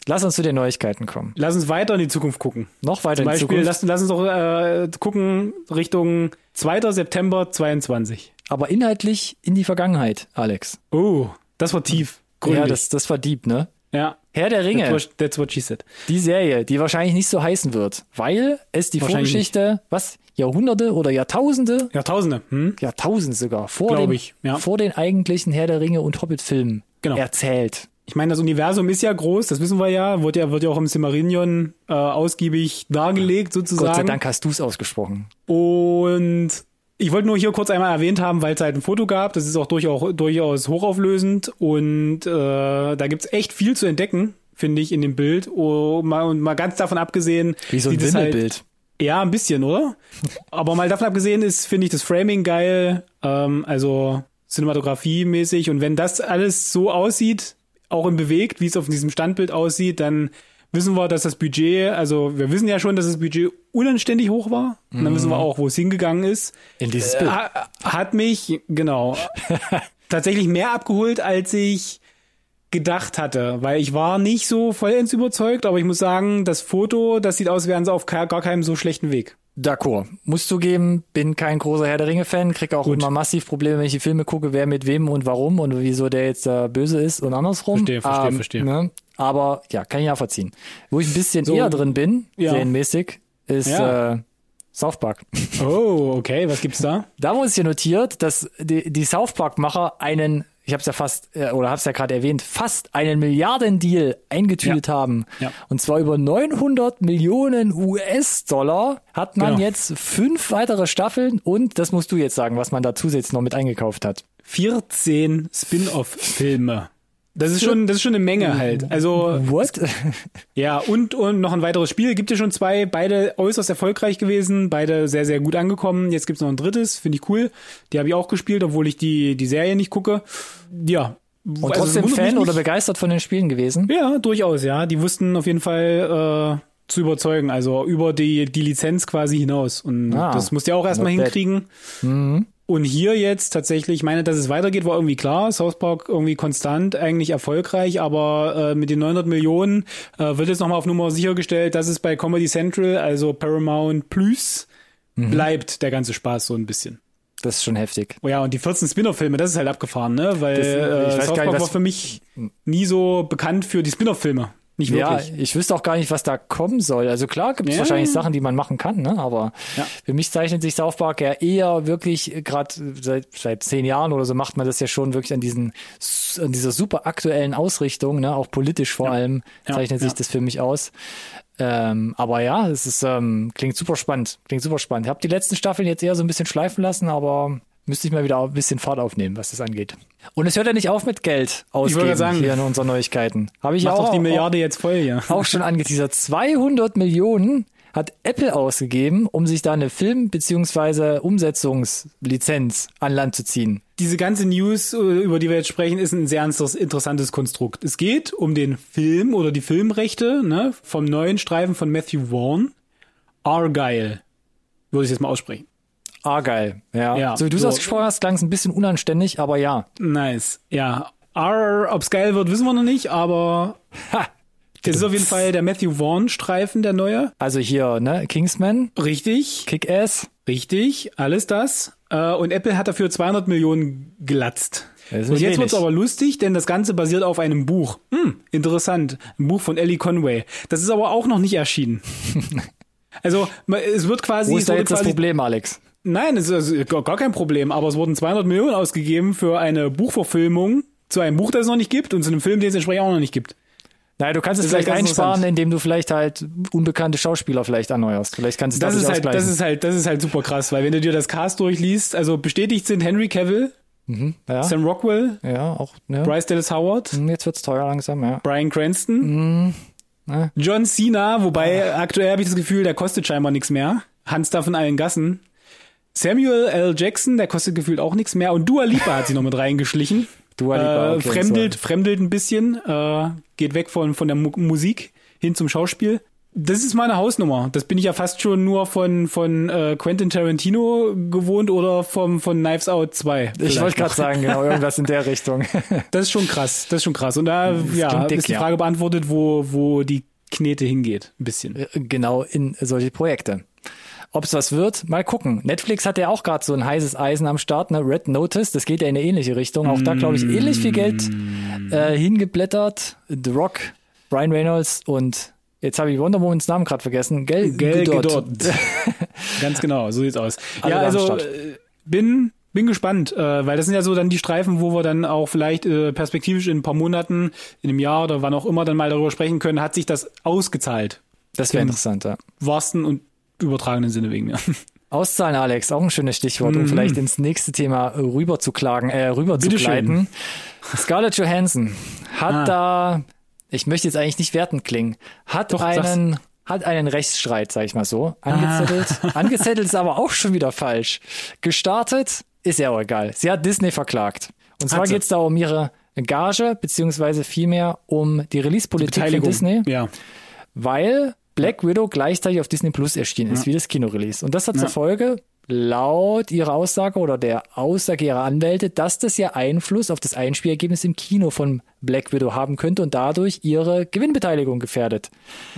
Speaker 1: Lass uns zu den Neuigkeiten kommen.
Speaker 2: Lass uns weiter in die Zukunft gucken.
Speaker 1: Noch weiter
Speaker 2: Zum
Speaker 1: in
Speaker 2: die
Speaker 1: Zukunft.
Speaker 2: Lass, lass uns doch äh, gucken Richtung 2. September 22.
Speaker 1: Aber inhaltlich in die Vergangenheit, Alex.
Speaker 2: Oh, das war tief.
Speaker 1: Gründig. Ja, das, das war deep, ne?
Speaker 2: Ja.
Speaker 1: Herr der Ringe.
Speaker 2: That's what, that's what she said.
Speaker 1: Die Serie, die wahrscheinlich nicht so heißen wird, weil es die Vorgeschichte, was, Jahrhunderte oder Jahrtausende?
Speaker 2: Jahrtausende, hm?
Speaker 1: Jahrtausende sogar. Vor, dem,
Speaker 2: ich, ja.
Speaker 1: vor den eigentlichen Herr der Ringe und Hobbit-Filmen
Speaker 2: Genau.
Speaker 1: erzählt.
Speaker 2: Ich meine, das Universum ist ja groß, das wissen wir ja, wird ja, wird ja auch im Silmarillion äh, ausgiebig dargelegt sozusagen.
Speaker 1: Gott sei Dank hast du es ausgesprochen.
Speaker 2: Und ich wollte nur hier kurz einmal erwähnt haben, weil es halt ein Foto gab. Das ist auch durchaus, durchaus hochauflösend und äh, da gibt's echt viel zu entdecken, finde ich, in dem Bild. Oh, mal, und mal ganz davon abgesehen.
Speaker 1: Wie so ein
Speaker 2: es halt,
Speaker 1: Wimmelbild.
Speaker 2: ja, ein bisschen, oder? Aber mal davon abgesehen ist, finde ich das Framing geil, ähm, also Cinematografie-mäßig. Und wenn das alles so aussieht, auch im Bewegt, wie es auf diesem Standbild aussieht, dann wissen wir, dass das Budget, also wir wissen ja schon, dass das Budget unanständig hoch war. Und dann wissen wir auch, wo es hingegangen ist.
Speaker 1: In dieses Bild.
Speaker 2: Ha hat mich, genau, tatsächlich mehr abgeholt, als ich gedacht hatte, weil ich war nicht so vollends überzeugt, aber ich muss sagen, das Foto, das sieht aus, wären sie auf gar keinem so schlechten Weg.
Speaker 1: D'accord. Muss zugeben, bin kein großer Herr der Ringe-Fan, krieg auch
Speaker 2: Gut.
Speaker 1: immer massiv Probleme, wenn ich die Filme gucke, wer mit wem und warum und wieso der jetzt äh, böse ist und andersrum.
Speaker 2: Verstehe, verstehe, verstehe.
Speaker 1: Ne? Aber ja, kann ich ja verziehen. Wo ich ein bisschen
Speaker 2: So,
Speaker 1: eher drin bin,
Speaker 2: ja.
Speaker 1: serienmäßig, ist
Speaker 2: Ja.
Speaker 1: äh, South Park.
Speaker 2: Oh, okay, was gibt's da?
Speaker 1: Da wurde es hier notiert, dass die, die South Park-Macher einen, ich habe es ja fast, äh, oder habe es ja gerade erwähnt, fast einen Milliardendeal eingetütet
Speaker 2: Ja.
Speaker 1: haben.
Speaker 2: Ja.
Speaker 1: Und zwar über 900 Millionen US-Dollar hat man
Speaker 2: Genau.
Speaker 1: jetzt fünf weitere Staffeln und, das musst du jetzt sagen, was man da zusätzlich noch mit eingekauft hat.
Speaker 2: 14 Spin-off-Filme. Das ist schon, das ist schon eine Menge halt. Also
Speaker 1: What?
Speaker 2: ja und und noch ein weiteres Spiel. Gibt ja schon zwei, beide äußerst erfolgreich gewesen, beide sehr sehr gut angekommen. Jetzt gibt's noch ein drittes, finde ich cool. Die habe ich auch gespielt, obwohl ich die die Serie nicht gucke. Ja. Also,
Speaker 1: Und trotzdem Fan oder begeistert von den Spielen gewesen?
Speaker 2: Ja, durchaus, ja. Die wussten auf jeden Fall äh, zu überzeugen, also über die, die Lizenz quasi hinaus. Und
Speaker 1: Ah,
Speaker 2: das musst du ja auch erstmal
Speaker 1: not bad.
Speaker 2: Und hier jetzt tatsächlich, ich meine, dass es weitergeht, war irgendwie klar. South Park irgendwie konstant, eigentlich erfolgreich, aber äh, mit den 900 Millionen äh, wird jetzt nochmal auf Nummer sichergestellt, dass es bei Comedy Central, also Paramount Plus, bleibt der ganze Spaß so ein bisschen.
Speaker 1: Das ist schon heftig.
Speaker 2: Oh ja, und die 14 Spin-off-Filme, das ist halt abgefahren, ne? Weil
Speaker 1: Das- ich
Speaker 2: äh, South
Speaker 1: nicht,
Speaker 2: Park
Speaker 1: was-
Speaker 2: war für mich nie so bekannt für die Spin-off-Filme. Nicht wirklich.
Speaker 1: Ja, ich wüsste auch gar nicht, was da kommen soll. Also klar gibt es
Speaker 2: Ja.
Speaker 1: wahrscheinlich Sachen, die man machen kann, ne? aber
Speaker 2: Ja.
Speaker 1: für mich zeichnet sich South Park ja eher wirklich, gerade seit, seit zehn Jahren oder so macht man das ja schon wirklich an diesen an dieser super aktuellen Ausrichtung, ne? auch politisch vor allem
Speaker 2: Ja,
Speaker 1: zeichnet sich das für mich aus. Ähm, aber ja, es ist ähm, klingt super spannend, klingt super spannend. Ich habe die letzten Staffeln jetzt eher so ein bisschen schleifen lassen, aber müsste ich mal wieder ein bisschen Fahrt aufnehmen, was das angeht. Und es hört ja nicht auf mit Geld ausgeben
Speaker 2: gerade sagen,
Speaker 1: hier in unseren Neuigkeiten. Habe ich
Speaker 2: Mach
Speaker 1: auch,
Speaker 2: doch die Milliarde jetzt voll hier.
Speaker 1: auch schon angeteasert. 200 Millionen hat Apple ausgegeben, um sich da eine Film- bzw. Umsetzungslizenz an Land zu ziehen.
Speaker 2: Diese ganze News, äh, über die wir jetzt sprechen, ist ein sehr interessantes Konstrukt. Es geht um den Film oder die Filmrechte ne, vom neuen Streifen von Matthew Vaughn. Argyle. Würde ich jetzt mal aussprechen.
Speaker 1: Ah, geil. Ja.
Speaker 2: Ja,
Speaker 1: so wie du es
Speaker 2: so.
Speaker 1: ausgesprochen hast, klang es ein bisschen unanständig, aber ja.
Speaker 2: Nice. Ja. R, ob's geil wird, wissen wir noch nicht, aber
Speaker 1: Ha.
Speaker 2: es ist auf jeden Fall der Matthew Vaughn-Streifen, der neue.
Speaker 1: Also hier, ne, Kingsman,
Speaker 2: Richtig,
Speaker 1: Kick-Ass.
Speaker 2: richtig, alles das. Äh, Und Apple hat dafür 200 Millionen glatzt.
Speaker 1: Das
Speaker 2: Und jetzt wird's aber lustig, denn das Ganze basiert auf einem Buch. Hm, interessant. Ein Buch von Ellie Conway. Das ist aber auch noch nicht erschienen. also es wird quasi,
Speaker 1: Wo ist da jetzt das
Speaker 2: quasi
Speaker 1: Problem, Alex?
Speaker 2: Nein, es ist äh, gar kein Problem, aber es wurden 200 Millionen ausgegeben für eine Buchverfilmung zu einem Buch, das es noch nicht gibt und zu einem Film, den es entsprechend auch noch nicht gibt.
Speaker 1: Naja, du kannst es vielleicht einsparen, indem du vielleicht halt unbekannte Schauspieler vielleicht erneuerst. Vielleicht kannst du
Speaker 2: Das ist halt, das ist halt, das ist halt super krass, weil wenn du dir das Cast durchliest, also bestätigt sind Henry Cavill,
Speaker 1: ja,
Speaker 2: Sam Rockwell,
Speaker 1: ja, auch, ne?
Speaker 2: Bryce Dallas Howard,
Speaker 1: Hm, Jetzt wird's teuer langsam, ja.
Speaker 2: Brian Cranston,
Speaker 1: ne?
Speaker 2: John Cena, wobei aktuell habe ich das Gefühl, der kostet scheinbar nichts mehr. Hans da von allen Gassen. Samuel L. Jackson, der kostet gefühlt auch nichts mehr. Und Dua Lipa hat sich noch mit reingeschlichen.
Speaker 1: Dua Lipa,
Speaker 2: äh,
Speaker 1: okay,
Speaker 2: fremdelt,
Speaker 1: so.
Speaker 2: fremdelt ein bisschen, äh, geht weg von, von der Mu Musik hin zum Schauspiel. Das ist meine Hausnummer. Das bin ich ja fast schon nur von, von äh, Quentin Tarantino gewohnt oder vom, von Knives Out 2.
Speaker 1: Ich wollte gerade sagen, genau, irgendwas in der Richtung.
Speaker 2: Das ist schon krass. Das ist schon krass. Und da ja,
Speaker 1: klingt dick,
Speaker 2: ist die
Speaker 1: ja.
Speaker 2: Frage beantwortet, wo, wo die Knete hingeht. Ein bisschen.
Speaker 1: genau in solche Projekte. Ob es was wird, mal gucken. Netflix hat ja auch gerade so ein heißes Eisen am Start, ne? Red Notice, das geht ja in eine ähnliche Richtung. Auch da, glaube ich, ähnlich viel Geld äh, hingeblättert. The Rock, Ryan Reynolds und jetzt habe ich Wonder Womans Namen gerade vergessen. Gell,
Speaker 2: Gell.
Speaker 1: Gadot.
Speaker 2: Ganz genau, so sieht's aus.
Speaker 1: Alle
Speaker 2: ja, also äh, bin bin gespannt, äh, weil das sind ja so dann die Streifen, wo wir dann auch vielleicht äh, perspektivisch in ein paar Monaten, in einem Jahr oder wann auch immer dann mal darüber sprechen können, hat sich das ausgezahlt.
Speaker 1: Das wäre interessant, ja.
Speaker 2: Wahrsten und übertragenen Sinne wegen mir.
Speaker 1: Auszahlen, Alex, auch ein schönes Stichwort, um mm. vielleicht ins nächste Thema rüber zu klagen, äh, rüber Bitte zu gleiten. Schön. Scarlett Johansson hat ah. da, ich möchte jetzt eigentlich nicht wertend klingen, hat Doch, einen, sag's. hat einen Rechtsstreit, sag ich mal so, angezettelt. Ah. Angezettelt ist aber auch schon wieder falsch. Gestartet ist ja auch egal. Sie hat Disney verklagt. Und zwar geht es da um ihre Gage, beziehungsweise vielmehr um die Release-Politik von Disney.
Speaker 2: Ja.
Speaker 1: Weil Black Widow gleichzeitig auf Disney Plus erschienen ist, ja. wie das Kinorelease. Und das hat ja. zur Folge, laut ihrer Aussage oder der Aussage ihrer Anwälte, dass das ja Einfluss auf das Einspielergebnis im Kino von Black Widow haben könnte und dadurch ihre Gewinnbeteiligung gefährdet.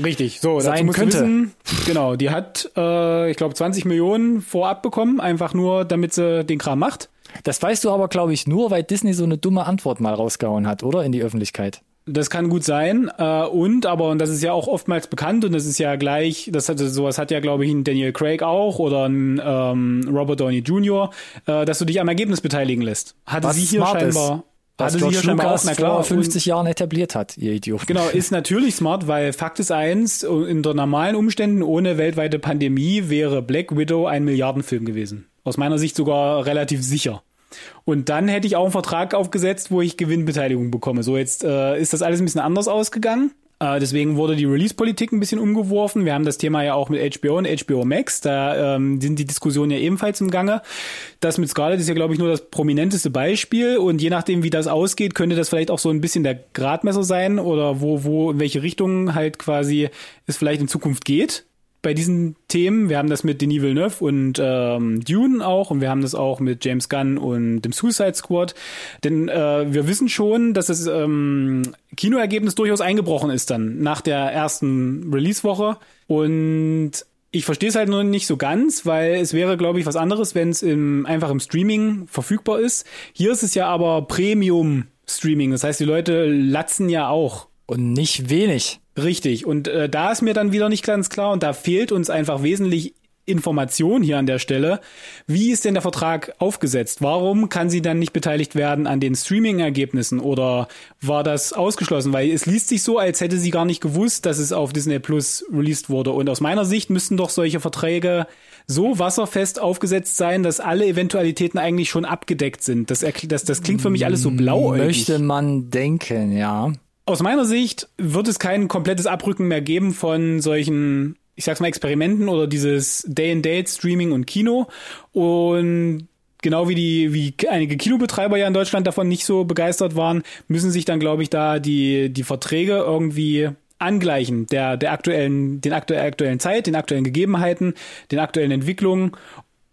Speaker 2: Richtig, so, sein könnte. Wissen, genau, die hat, äh, ich glaube, 20 Millionen vorab bekommen, einfach nur, damit sie den Kram macht.
Speaker 1: Das weißt du aber, glaube ich, nur, weil Disney so eine dumme Antwort mal rausgehauen hat, oder? In die Öffentlichkeit.
Speaker 2: Das kann gut sein. Äh, und, aber, und das ist ja auch oftmals bekannt und das ist ja gleich, das hat sowas hat ja, glaube ich, ein Daniel Craig auch oder ein ähm, Robert Downey Jr., äh, dass du dich am Ergebnis beteiligen lässt. Hatte
Speaker 1: Was
Speaker 2: sie hier scheinbar.
Speaker 1: Was hatte George sie hier Lucas auch, na klar, vor 50 Jahren etabliert hat, ihr Idiot.
Speaker 2: Genau, ist natürlich smart, weil Fakt ist eins, in der normalen Umständen ohne weltweite Pandemie wäre Black Widow ein Milliardenfilm gewesen. Aus meiner Sicht sogar relativ sicher. Und dann hätte ich auch einen Vertrag aufgesetzt, wo ich Gewinnbeteiligung bekomme. So, jetzt äh, ist das alles ein bisschen anders ausgegangen. Äh, deswegen wurde die Release-Politik ein bisschen umgeworfen. Wir haben das Thema ja auch mit HBO und HBO Max. Da ähm, sind die Diskussionen ja ebenfalls im Gange. Das mit Scarlett ist ja, glaube ich, nur das prominenteste Beispiel. Und je nachdem, wie das ausgeht, könnte das vielleicht auch so ein bisschen der Gradmesser sein oder wo, wo, in welche Richtung halt quasi es vielleicht in Zukunft geht bei diesen Themen. Wir haben das mit Denis Villeneuve und ähm, Dune auch und wir haben das auch mit James Gunn und dem Suicide Squad. Denn äh, wir wissen schon, dass das ähm, Kinoergebnis durchaus eingebrochen ist dann nach der ersten Release-Woche. Und ich verstehe es halt nur nicht so ganz, weil es wäre, glaube ich, was anderes, wenn es im, einfach im Streaming verfügbar ist. Hier ist es ja aber Premium Streaming. Das heißt, die Leute latzen ja auch.
Speaker 1: Und nicht wenig.
Speaker 2: Richtig. Und äh, da ist mir dann wieder nicht ganz klar und da fehlt uns einfach wesentlich Information hier an der Stelle. Wie ist denn der Vertrag aufgesetzt? Warum kann sie dann nicht beteiligt werden an den Streaming-Ergebnissen oder war das ausgeschlossen? Weil es liest sich so, als hätte sie gar nicht gewusst, dass es auf Disney Plus released wurde. Und aus meiner Sicht müssten doch solche Verträge so wasserfest aufgesetzt sein, dass alle Eventualitäten eigentlich schon abgedeckt sind. Das, das, das klingt für mich alles so blau.
Speaker 1: Möchte man denken, ja.
Speaker 2: Aus meiner Sicht wird es kein komplettes Abrücken mehr geben von solchen, ich sag's mal, Experimenten oder dieses Day-and-Date-Streaming und Kino. Und genau wie die, wie einige Kinobetreiber ja in Deutschland davon nicht so begeistert waren, müssen sich dann, glaube ich, da die, die Verträge irgendwie angleichen der, der aktuellen, den aktuellen, aktuellen Zeit, den aktuellen Gegebenheiten, den aktuellen Entwicklungen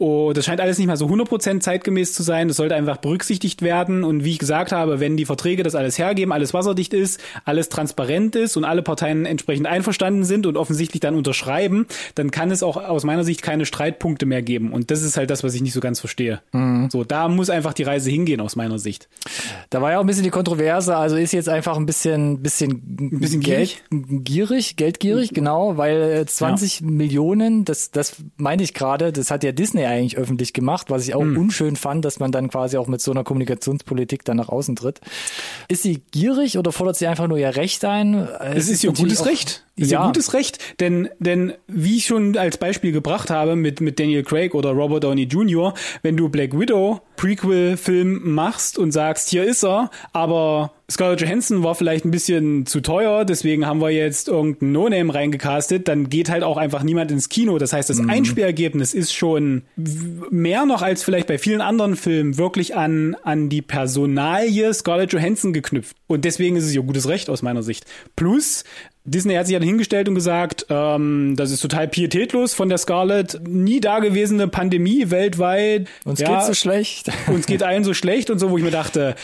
Speaker 2: Oh, das scheint alles nicht mal so 100% zeitgemäß zu sein. Das sollte einfach berücksichtigt werden. Und wie ich gesagt habe, wenn die Verträge das alles hergeben, alles wasserdicht ist, alles transparent ist und alle Parteien entsprechend einverstanden sind und offensichtlich dann unterschreiben, dann kann es auch aus meiner Sicht keine Streitpunkte mehr geben. Und das ist halt das, was ich nicht so ganz verstehe. Mhm. So, da muss einfach die Reise hingehen aus meiner Sicht.
Speaker 1: Da war ja auch ein bisschen die Kontroverse. Also ist jetzt einfach ein bisschen, bisschen, ein bisschen Geld, gierig, geldgierig, genau, weil 20 ja. Millionen, das, das meinte ich gerade, das hat ja Disney eigentlich öffentlich gemacht, was ich auch hm. unschön fand, dass man dann quasi auch mit so einer Kommunikationspolitik dann nach außen tritt. Ist sie gierig oder fordert sie einfach nur ihr Recht ein?
Speaker 2: Es, es ist ihr gutes Recht. Es ist ja. ihr gutes Recht, denn, denn wie ich schon als Beispiel gebracht habe mit, mit Daniel Craig oder Robert Downey Jr., wenn du Black Widow Prequel-Film machst und sagst, hier ist er, aber Scarlett Johansson war vielleicht ein bisschen zu teuer, deswegen haben wir jetzt irgendein No-Name reingecastet, dann geht halt auch einfach niemand ins Kino. Das heißt, das mhm. Einspielergebnis ist schon mehr noch als vielleicht bei vielen anderen Filmen wirklich an, an die Personalie Scarlett Johansson geknüpft. Und deswegen ist es ihr gutes Recht aus meiner Sicht. Plus, Disney hat sich dann hingestellt und gesagt, ähm, das ist total pietätlos von der Scarlett, nie dagewesene Pandemie weltweit.
Speaker 1: Uns ja, geht so schlecht.
Speaker 2: Uns geht allen so schlecht und so, wo ich mir dachte,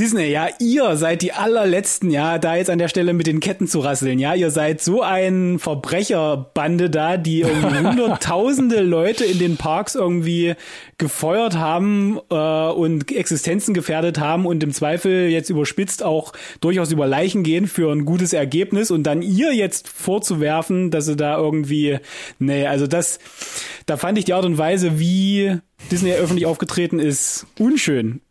Speaker 2: Disney, ja, ihr seid die allerletzten, ja, da jetzt an der Stelle mit den Ketten zu rasseln, ja, ihr seid so ein Verbrecherbande da, die irgendwie hunderttausende Leute in den Parks irgendwie gefeuert haben äh, und Existenzen gefährdet haben und im Zweifel jetzt überspitzt auch durchaus über Leichen gehen für ein gutes Ergebnis und dann ihr jetzt vorzuwerfen, dass sie da irgendwie, nee, also das, da fand ich die Art und Weise, wie Disney öffentlich aufgetreten ist, unschön.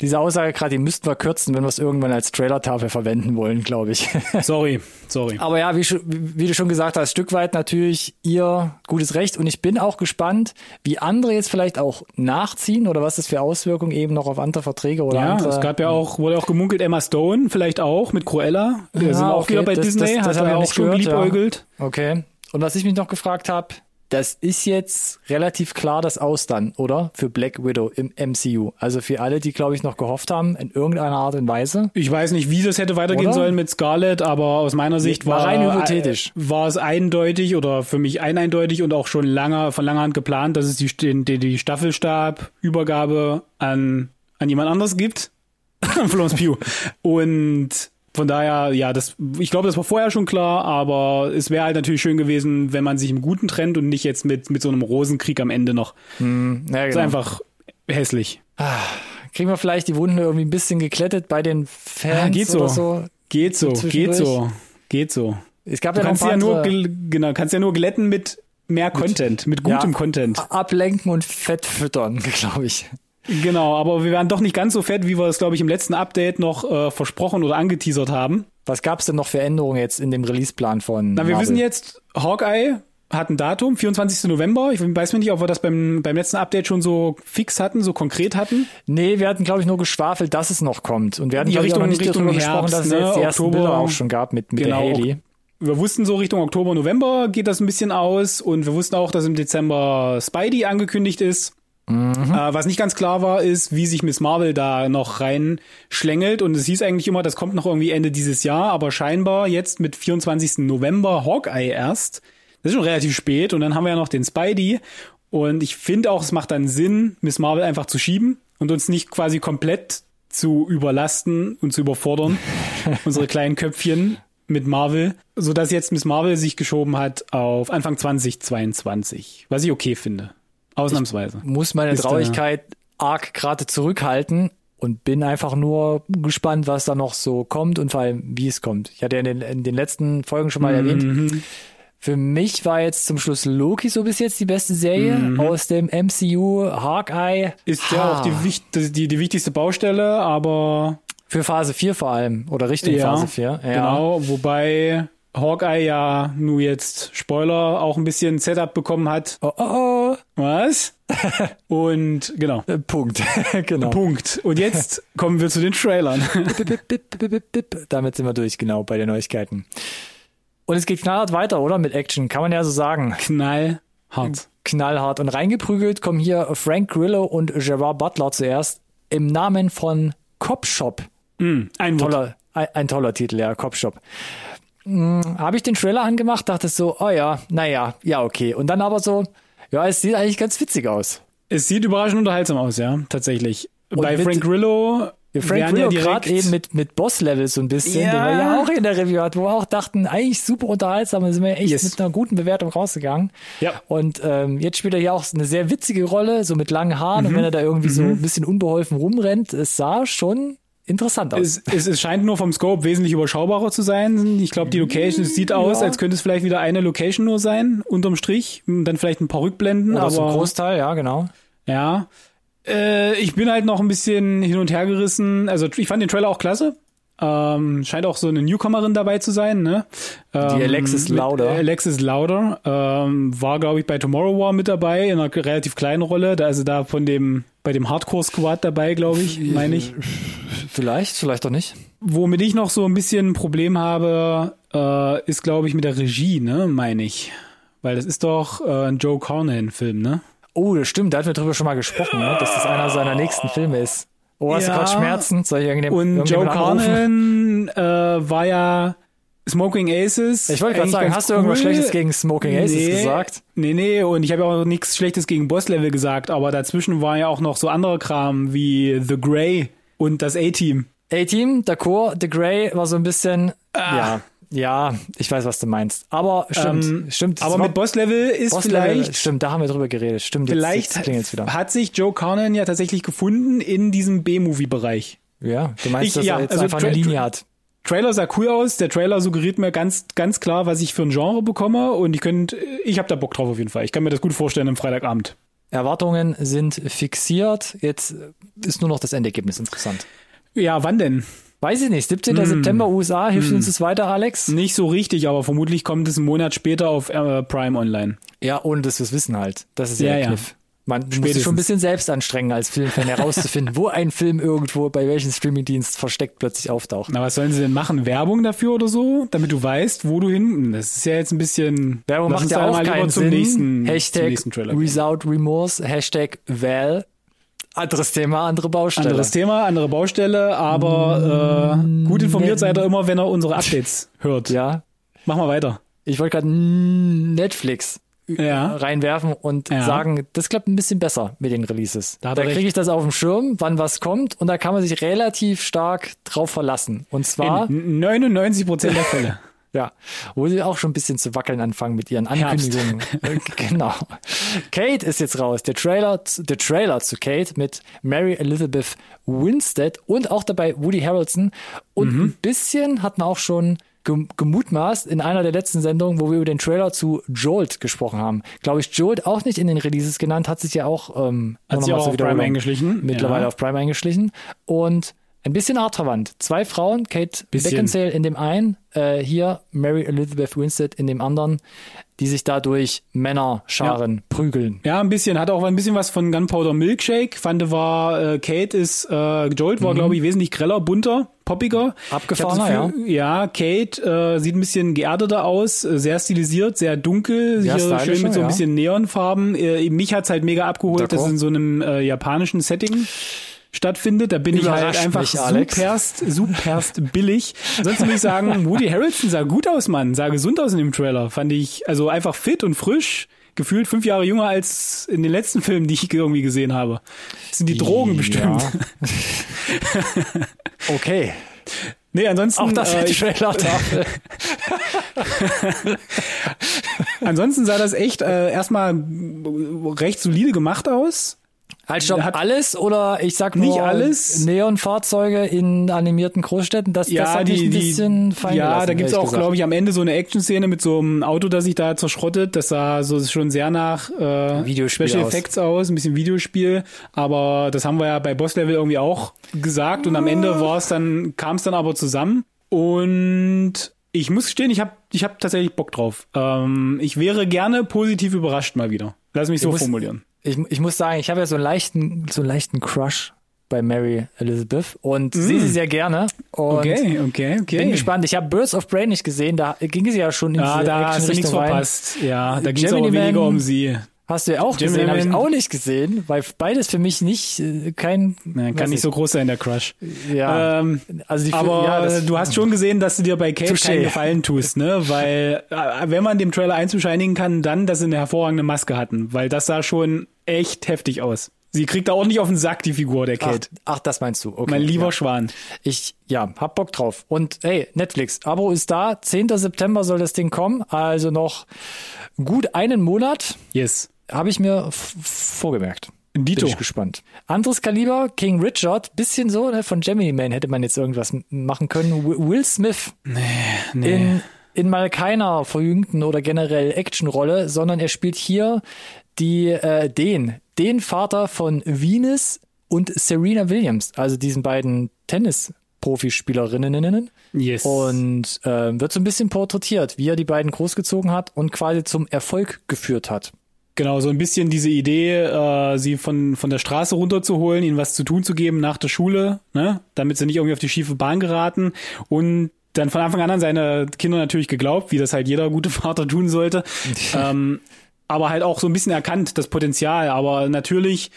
Speaker 1: Diese Aussage gerade, die müssten wir kürzen, wenn wir es irgendwann als Trailer-Tafel verwenden wollen, glaube ich.
Speaker 2: Sorry, sorry.
Speaker 1: Aber ja, wie, wie, du schon gesagt hast, Stück weit natürlich ihr gutes Recht. Und ich bin auch gespannt, wie andere jetzt vielleicht auch nachziehen oder was das für Auswirkungen eben noch auf andere Verträge oder
Speaker 2: ja,
Speaker 1: andere.
Speaker 2: es gab ja auch, wurde auch gemunkelt, Emma Stone vielleicht auch mit Cruella. Wir ja, sind auch okay, wieder bei das, Disney, das, das hat er auch schon gehört, geliebäugelt.
Speaker 1: Ja. Okay. Und was ich mich noch gefragt habe, das ist jetzt relativ klar das Aus dann, oder? Für Black Widow im MCU. Also für alle, die, glaube ich, noch gehofft haben, in irgendeiner Art und Weise.
Speaker 2: Ich weiß nicht, wie das hätte weitergehen oder? sollen mit Scarlett, aber aus meiner Sicht war, war rein hypothetisch. war es eindeutig oder für mich eindeutig und auch schon lange, von langer Hand geplant, dass es die, die, die Staffelstabübergabe an, an jemand anderes gibt. Florence Pugh. Und von daher, ja, das, ich glaube, das war vorher schon klar, aber es wäre halt natürlich schön gewesen, wenn man sich im Guten trennt und nicht jetzt mit, mit so einem Rosenkrieg am Ende noch. Hm, ja, genau. Ist einfach hässlich.
Speaker 1: Ah, kriegen wir vielleicht die Wunden irgendwie ein bisschen geklettet bei den Fans ah,
Speaker 2: geht
Speaker 1: so.
Speaker 2: so? Geht so, geht so, geht so.
Speaker 1: Es gab
Speaker 2: du
Speaker 1: ja
Speaker 2: kannst
Speaker 1: ja
Speaker 2: nur, genau, kannst ja nur glätten mit mehr Content, mit gutem ja, Content.
Speaker 1: Ablenken und Fett füttern, glaube ich.
Speaker 2: Genau, aber wir waren doch nicht ganz so fett, wie wir es, glaube ich, im letzten Update noch äh, versprochen oder angeteasert haben.
Speaker 1: Was gab es denn noch für Änderungen jetzt in dem Releaseplan von?
Speaker 2: Na, wir Marvel? wissen jetzt, Hawkeye hat ein Datum, 24. November. Ich weiß nicht, ob wir das beim, beim letzten Update schon so fix hatten, so konkret hatten.
Speaker 1: Nee, wir hatten, glaube ich, nur geschwafelt, dass es noch kommt. Und wir hatten, glaube ich, auch nicht Richtung Herbst, gesprochen, dass ne, es jetzt die ersten Oktober, Bilder auch schon gab mit, mit genau, der Haley.
Speaker 2: Wir wussten so Richtung Oktober, November geht das ein bisschen aus und wir wussten auch, dass im Dezember Spidey angekündigt ist. Mhm. Äh, was nicht ganz klar war, ist, wie sich Miss Marvel da noch reinschlängelt. Und es hieß eigentlich immer, das kommt noch irgendwie Ende dieses Jahr, aber scheinbar jetzt mit 24. November Hawkeye erst. Das ist schon relativ spät. Und dann haben wir ja noch den Spidey. Und ich finde auch, es macht dann Sinn, Miss Marvel einfach zu schieben und uns nicht quasi komplett zu überlasten und zu überfordern, unsere kleinen Köpfchen mit Marvel, so dass jetzt Miss Marvel sich geschoben hat auf Anfang 2022, was ich okay finde. Ausnahmsweise.
Speaker 1: Ich muss meine Ist Traurigkeit arg gerade zurückhalten und bin einfach nur gespannt, was da noch so kommt und vor allem, wie es kommt. Ich hatte ja in den, in den letzten Folgen schon mal mhm. erwähnt, für mich war jetzt zum Schluss Loki so bis jetzt die beste Serie mhm. aus dem MCU. Hawkeye.
Speaker 2: Ist ja auch die, die, die wichtigste Baustelle, aber.
Speaker 1: Für Phase 4 vor allem. Oder Richtung ja, Phase 4. Ja.
Speaker 2: Genau, wobei Hawkeye ja nur jetzt Spoiler auch ein bisschen Setup bekommen hat.
Speaker 1: Oh, oh, oh.
Speaker 2: Was? Und genau.
Speaker 1: Äh, Punkt. genau.
Speaker 2: Punkt. Und jetzt kommen wir zu den Trailern.
Speaker 1: Damit sind wir durch, genau, bei den Neuigkeiten. Und es geht knallhart weiter, oder? Mit Action, kann man ja so sagen.
Speaker 2: Knallhart.
Speaker 1: Knallhart. Und reingeprügelt kommen hier Frank Grillo und Gerard Butler zuerst im Namen von Cop Shop.
Speaker 2: Mm, ein,
Speaker 1: toller, ein, ein toller Titel, ja, Cop Shop habe ich den Trailer angemacht, dachte so, oh ja, naja, ja, okay. Und dann aber so, ja, es sieht eigentlich ganz witzig aus.
Speaker 2: Es sieht überraschend unterhaltsam aus, ja, tatsächlich. Und Bei Frank Grillo
Speaker 1: ja, Frank Grillo ja gerade eben mit, mit Boss-Level so ein bisschen, ja. den wir ja auch in der Review hatten, wo wir auch dachten, eigentlich super unterhaltsam, da sind wir echt yes. mit einer guten Bewertung rausgegangen.
Speaker 2: Ja.
Speaker 1: Und ähm, jetzt spielt er hier auch eine sehr witzige Rolle, so mit langen Haaren mhm. und wenn er da irgendwie mhm. so ein bisschen unbeholfen rumrennt, es sah schon interessant aus.
Speaker 2: Es, es, scheint nur vom Scope wesentlich überschaubarer zu sein. Ich glaube, die Location es sieht aus, ja. als könnte es vielleicht wieder eine Location nur sein, unterm Strich. Dann vielleicht ein paar Rückblenden.
Speaker 1: Oder
Speaker 2: aber,
Speaker 1: so ein Großteil, ja, genau.
Speaker 2: Ja. Äh, ich bin halt noch ein bisschen hin und her gerissen. Also ich fand den Trailer auch klasse. Ähm, scheint auch so eine Newcomerin dabei zu sein, ne?
Speaker 1: Ähm, die Alexis Lauder.
Speaker 2: Alexis Lauder ähm, war, glaube ich, bei Tomorrow War mit dabei in einer relativ kleinen Rolle. Da also da von dem bei dem Hardcore Squad dabei, glaube ich, meine ich.
Speaker 1: Vielleicht, vielleicht auch nicht.
Speaker 2: Womit ich noch so ein bisschen ein Problem habe, äh, ist, glaube ich, mit der Regie, ne, meine ich. Weil das ist doch äh, ein Joe Carnahan-Film, ne?
Speaker 1: Oh, das stimmt, da hatten wir drüber schon mal gesprochen, ne? dass das einer seiner nächsten Filme ist. Oh, hast ja. du gerade Schmerzen? Soll ich
Speaker 2: irgendeinem, Und Joe Carnahan äh, war ja Smoking Aces.
Speaker 1: Ich wollte gerade sagen, hast cool. du irgendwas Schlechtes gegen Smoking Aces nee, gesagt?
Speaker 2: Nee, nee, und ich habe auch nichts Schlechtes gegen Boss Level gesagt, aber dazwischen war ja auch noch so anderer Kram wie The Grey und das A-Team.
Speaker 1: A-Team, d'accord, The Grey war so ein bisschen,
Speaker 2: Ah.
Speaker 1: ja, ja, ich weiß, was du meinst. Aber stimmt,
Speaker 2: Ähm,
Speaker 1: stimmt.
Speaker 2: Aber mit Boss-Level ist
Speaker 1: Boss-Level,
Speaker 2: vielleicht,
Speaker 1: Stimmt, da haben wir drüber geredet. Stimmt, jetzt,
Speaker 2: vielleicht
Speaker 1: jetzt klingelt's wieder.
Speaker 2: hat sich Joe Carnan ja tatsächlich gefunden in diesem B-Movie-Bereich.
Speaker 1: Ja, du meinst,
Speaker 2: Ich-
Speaker 1: dass
Speaker 2: ja,
Speaker 1: er jetzt
Speaker 2: also
Speaker 1: einfach eine Linie hat.
Speaker 2: Trailer sah cool aus. Der Trailer suggeriert mir ganz, ganz klar, was ich für ein Genre bekomme. Und ich könnte, ich habe da Bock drauf auf jeden Fall. Ich kann mir das gut vorstellen am Freitagabend.
Speaker 1: Erwartungen sind fixiert. Jetzt ist nur noch das Endergebnis interessant.
Speaker 2: Ja, wann denn?
Speaker 1: Weiß ich nicht. 17.
Speaker 2: Hm.
Speaker 1: September USA. Hilft uns das weiter, Alex?
Speaker 2: Nicht so richtig, aber vermutlich kommt es einen Monat später auf äh, Prime Online.
Speaker 1: Ja, ohne dass wir es wissen halt. Das ist ja,
Speaker 2: Ja,
Speaker 1: der
Speaker 2: ja.
Speaker 1: Kniff. Man muss sich
Speaker 2: Spätestens.
Speaker 1: schon ein bisschen selbst anstrengen, als Filmfan herauszufinden, wo ein Film irgendwo bei welchem Streamingdienst versteckt plötzlich auftaucht.
Speaker 2: Na, was sollen sie denn machen? Werbung dafür oder so? Damit du weißt, wo du hin. Das ist ja jetzt ein bisschen.
Speaker 1: Werbung macht ja auch
Speaker 2: mal lieber
Speaker 1: keinen
Speaker 2: zum
Speaker 1: Sinn.
Speaker 2: nächsten, zum
Speaker 1: Hashtag
Speaker 2: nächsten Trailer.
Speaker 1: Without Remorse, Hashtag Val. Anderes Thema, andere Baustelle.
Speaker 2: Anderes Thema, andere Baustelle, aber äh, gut informiert seid ihr immer, wenn ihr unsere Updates hört.
Speaker 1: Ja,
Speaker 2: Mach mal weiter.
Speaker 1: ich wollte gerade Netflix
Speaker 2: Ja.
Speaker 1: reinwerfen und
Speaker 2: Ja.
Speaker 1: sagen, das klappt ein bisschen besser mit den Releases.
Speaker 2: Da
Speaker 1: Da, kriege ich das auf dem Schirm, wann was kommt und da kann man sich relativ stark drauf verlassen. Und zwar,
Speaker 2: In 99 Prozent der Fälle.
Speaker 1: ja, wo sie auch schon ein bisschen zu wackeln anfangen mit ihren. Ankündigungen. genau. Kate ist jetzt raus. Der Trailer, der Trailer zu Kate mit Mary Elizabeth Winstead und auch dabei Woody Harrelson. Und
Speaker 2: Mhm.
Speaker 1: ein bisschen hat man auch schon gem- gemutmaßt in einer der letzten Sendungen, wo wir über den Trailer zu Jolt gesprochen haben. Glaube ich, Jolt auch nicht in den Releases genannt, hat sich ja auch, ähm,
Speaker 2: Hat sich auch
Speaker 1: zur
Speaker 2: auf Prime eingeschlichen.
Speaker 1: Mittlerweile
Speaker 2: Ja.
Speaker 1: auf Prime eingeschlichen. Und ein bisschen artverwandt. Zwei Frauen, Kate
Speaker 2: Bisschen.
Speaker 1: Beckinsale in dem einen, äh, hier Mary Elizabeth Winstead in dem anderen, die sich dadurch Männerscharen prügeln.
Speaker 2: Ja, ein bisschen. Hat auch ein bisschen was von Gunpowder Milkshake. Fand war, äh, Kate ist, äh, Jolt war, glaube ich, wesentlich greller, bunter, poppiger.
Speaker 1: Mhm. Abgefahrener,
Speaker 2: das Gefühl, ja. Kate äh, sieht ein bisschen geerdeter aus, äh, sehr stilisiert, sehr dunkel,
Speaker 1: Sehr
Speaker 2: hier schön mit so ein
Speaker 1: ja.
Speaker 2: bisschen Neonfarben. Äh, mich hat's halt mega abgeholt, es in so einem äh, japanischen Setting stattfindet. Da bin ich halt einfach
Speaker 1: mich,
Speaker 2: superst, superst billig. Ansonsten würde ich sagen, Woody Harrelson sah gut aus, Mann. Sah gesund aus in dem Trailer. Fand ich, also einfach fit und frisch. Gefühlt fünf Jahre jünger als in den letzten Filmen, die ich irgendwie gesehen habe. Das sind die Drogen bestimmt.
Speaker 1: Ja. okay.
Speaker 2: Nee, ansonsten,
Speaker 1: Auch das
Speaker 2: äh,
Speaker 1: die Trailer-Tafel.
Speaker 2: ansonsten sah das echt äh, erstmal recht solide gemacht aus.
Speaker 1: Halt, stopp, alles oder ich sag nur
Speaker 2: Nicht alles.
Speaker 1: Neonfahrzeuge in animierten Großstädten, das, das hat mich ein bisschen fein
Speaker 2: ja, da gibt's auch, glaube ich, am Ende so eine Action-Szene mit so einem Auto, das sich da zerschrottet. Das sah so schon sehr nach äh,
Speaker 1: Videospiel
Speaker 2: Special
Speaker 1: aus.
Speaker 2: Effects aus, ein bisschen Videospiel. Aber das haben wir ja bei Boss Level irgendwie auch gesagt. Und am Ende war es dann, kam es dann aber zusammen. Und ich muss gestehen, ich habe ich hab tatsächlich Bock drauf. Ähm, ich wäre gerne positiv überrascht mal wieder. Lass mich so formulieren.
Speaker 1: Ich, ich muss sagen, ich habe ja so einen leichten, so einen leichten Crush bei Mary Elizabeth und sehe sie sehr gerne. Und
Speaker 2: Mm. Okay, okay, okay.
Speaker 1: bin gespannt. Ich habe Birds of Prey nicht gesehen, da ging sie ja schon in
Speaker 2: Ja,
Speaker 1: diese
Speaker 2: da hast du nichts
Speaker 1: rein.
Speaker 2: verpasst. Ja, da ging es aber weniger um sie.
Speaker 1: Hast du ja auch
Speaker 2: Gemini
Speaker 1: gesehen, habe ich auch nicht gesehen, weil beides für mich nicht äh, kein
Speaker 2: Ja, kann nicht so groß sein, der Crush.
Speaker 1: ja,
Speaker 2: Ähm,
Speaker 1: also die
Speaker 2: aber
Speaker 1: ja, das,
Speaker 2: du hast schon gesehen, dass du dir bei Kate
Speaker 1: Touché.
Speaker 2: keinen Gefallen tust, ne? Weil äh, wenn man dem Trailer eins bescheinigen kann, dann, dass sie eine hervorragende Maske hatten, weil das sah schon echt heftig aus. Sie kriegt da ordentlich auf den Sack, die Figur der
Speaker 1: ach,
Speaker 2: Kate.
Speaker 1: ach, das meinst du. Okay.
Speaker 2: mein lieber
Speaker 1: ja.
Speaker 2: Schwan.
Speaker 1: Ich, ja, hab Bock drauf. Und hey, Netflix, Abo ist da. 10. September soll das Ding kommen. Also noch gut einen Monat
Speaker 2: Yes.
Speaker 1: Habe ich mir vorgemerkt.
Speaker 2: Dito.
Speaker 1: Bin ich gespannt. Anderes Kaliber, King Richard, bisschen so, ne, von Gemini Man hätte man jetzt irgendwas machen können. Wi- Will Smith
Speaker 2: Nee.
Speaker 1: in, in mal keiner verjüngten oder generell Actionrolle, sondern er spielt hier die, äh, den, den Vater von Venus und Serena Williams, also diesen beiden Tennis-Profispielerinnen.
Speaker 2: yes.
Speaker 1: Und äh, wird so ein bisschen porträtiert, wie er die beiden großgezogen hat und quasi zum Erfolg geführt hat.
Speaker 2: Genau, so ein bisschen diese Idee, äh, sie von, von der Straße runterzuholen, ihnen was zu tun zu geben nach der Schule, ne? damit sie nicht irgendwie auf die schiefe Bahn geraten und dann von Anfang an an seine Kinder natürlich geglaubt, wie das halt jeder gute Vater tun sollte. ähm, aber halt auch so ein bisschen erkannt, das Potenzial. Aber natürlich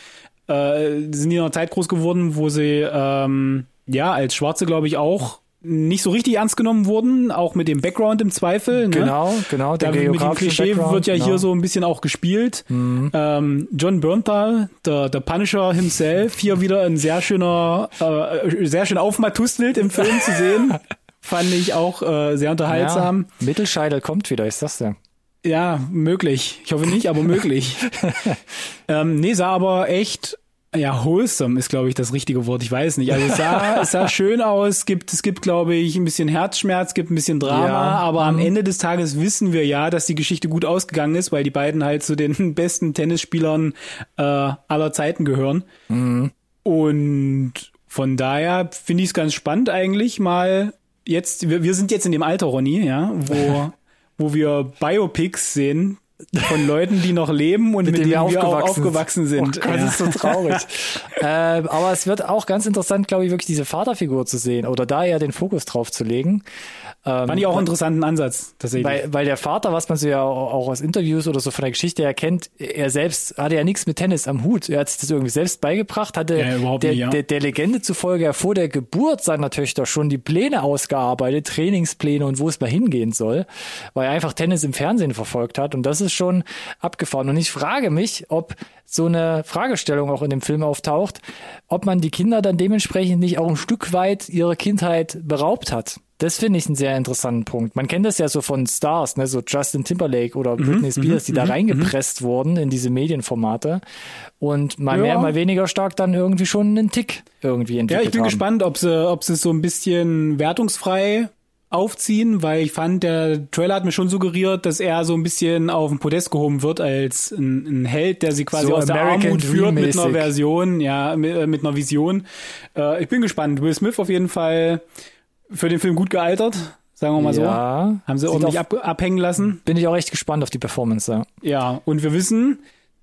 Speaker 2: äh, sind die in einer Zeit groß geworden, wo sie ähm, ja als Schwarze, glaube ich, auch nicht so richtig ernst genommen wurden, auch mit dem Background im Zweifel. Ne?
Speaker 1: Genau, genau.
Speaker 2: Der da, mit dem Klischee
Speaker 1: Background,
Speaker 2: wird ja
Speaker 1: genau.
Speaker 2: hier so ein bisschen auch gespielt. Mhm. Ähm, John Bernthal, der, der Punisher himself, hier wieder ein sehr schöner, äh, sehr schön aufmatustelt im Film zu sehen. Fand ich auch äh, sehr unterhaltsam.
Speaker 1: Ja, Mittelscheidel kommt wieder, ist das ja.
Speaker 2: Ja, möglich. Ich hoffe nicht, aber möglich. ähm, nee, sah aber echt ja, wholesome ist, glaube ich, das richtige Wort. Ich weiß nicht. Also es sah, es sah schön aus. Es gibt, es gibt, glaube ich, ein bisschen Herzschmerz, gibt ein bisschen Drama. Ja. Aber am mhm. Ende des Tages wissen wir ja, dass die Geschichte gut ausgegangen ist, weil die beiden halt zu den besten Tennisspielern äh, aller Zeiten gehören. Mhm. Und von daher finde ich es ganz spannend eigentlich mal jetzt, wir, wir sind jetzt in dem Alter, Ronny, ja, wo, wo wir Biopics sehen, von Leuten, die noch leben und mit, mit denen wir aufgewachsen, aufgewachsen sind.
Speaker 1: Oh Gott, ja. ist so traurig. äh, aber es wird auch ganz interessant, glaube ich, wirklich diese Vaterfigur zu sehen oder da eher den Fokus drauf zu legen.
Speaker 2: Ähm, Fand ich auch einen interessanten Ansatz, tatsächlich.
Speaker 1: Weil, weil der Vater, was man so ja auch aus Interviews oder so von der Geschichte erkennt, er selbst hatte ja nichts mit Tennis am Hut. Er hat sich das irgendwie selbst beigebracht, hatte ja, der, nicht, ja. der, der Legende zufolge ja vor der Geburt seiner Töchter schon die Pläne ausgearbeitet, Trainingspläne und wo es mal hingehen soll, weil er einfach Tennis im Fernsehen verfolgt hat. Und das ist schon abgefahren. Und ich frage mich, ob so eine Fragestellung auch in dem Film auftaucht, ob man die Kinder dann dementsprechend nicht auch ein Stück weit ihrer Kindheit beraubt hat. Das finde ich einen sehr interessanten Punkt. Man kennt das ja so von Stars, ne, so Justin Timberlake oder mhm, Britney Spears, die da mhm, reingepresst mhm. wurden in diese Medienformate und mal ja. mehr, mal weniger stark dann irgendwie schon einen Tick irgendwie entwickelt
Speaker 2: Ja, ich bin
Speaker 1: haben.
Speaker 2: gespannt, ob sie, ob sie so ein bisschen wertungsfrei aufziehen, weil ich fand, der Trailer hat mir schon suggeriert, dass er so ein bisschen auf den Podest gehoben wird als ein, ein Held, der sie quasi so aus der Armut führt mit einer Version, ja, mit, äh, mit einer Vision. Äh, ich bin gespannt. Will Smith auf jeden Fall für den Film gut gealtert, sagen wir mal so. Ja, Haben sie ordentlich ab, abhängen lassen.
Speaker 1: Bin ich auch echt gespannt auf die Performance, ja.
Speaker 2: Ja, und wir wissen,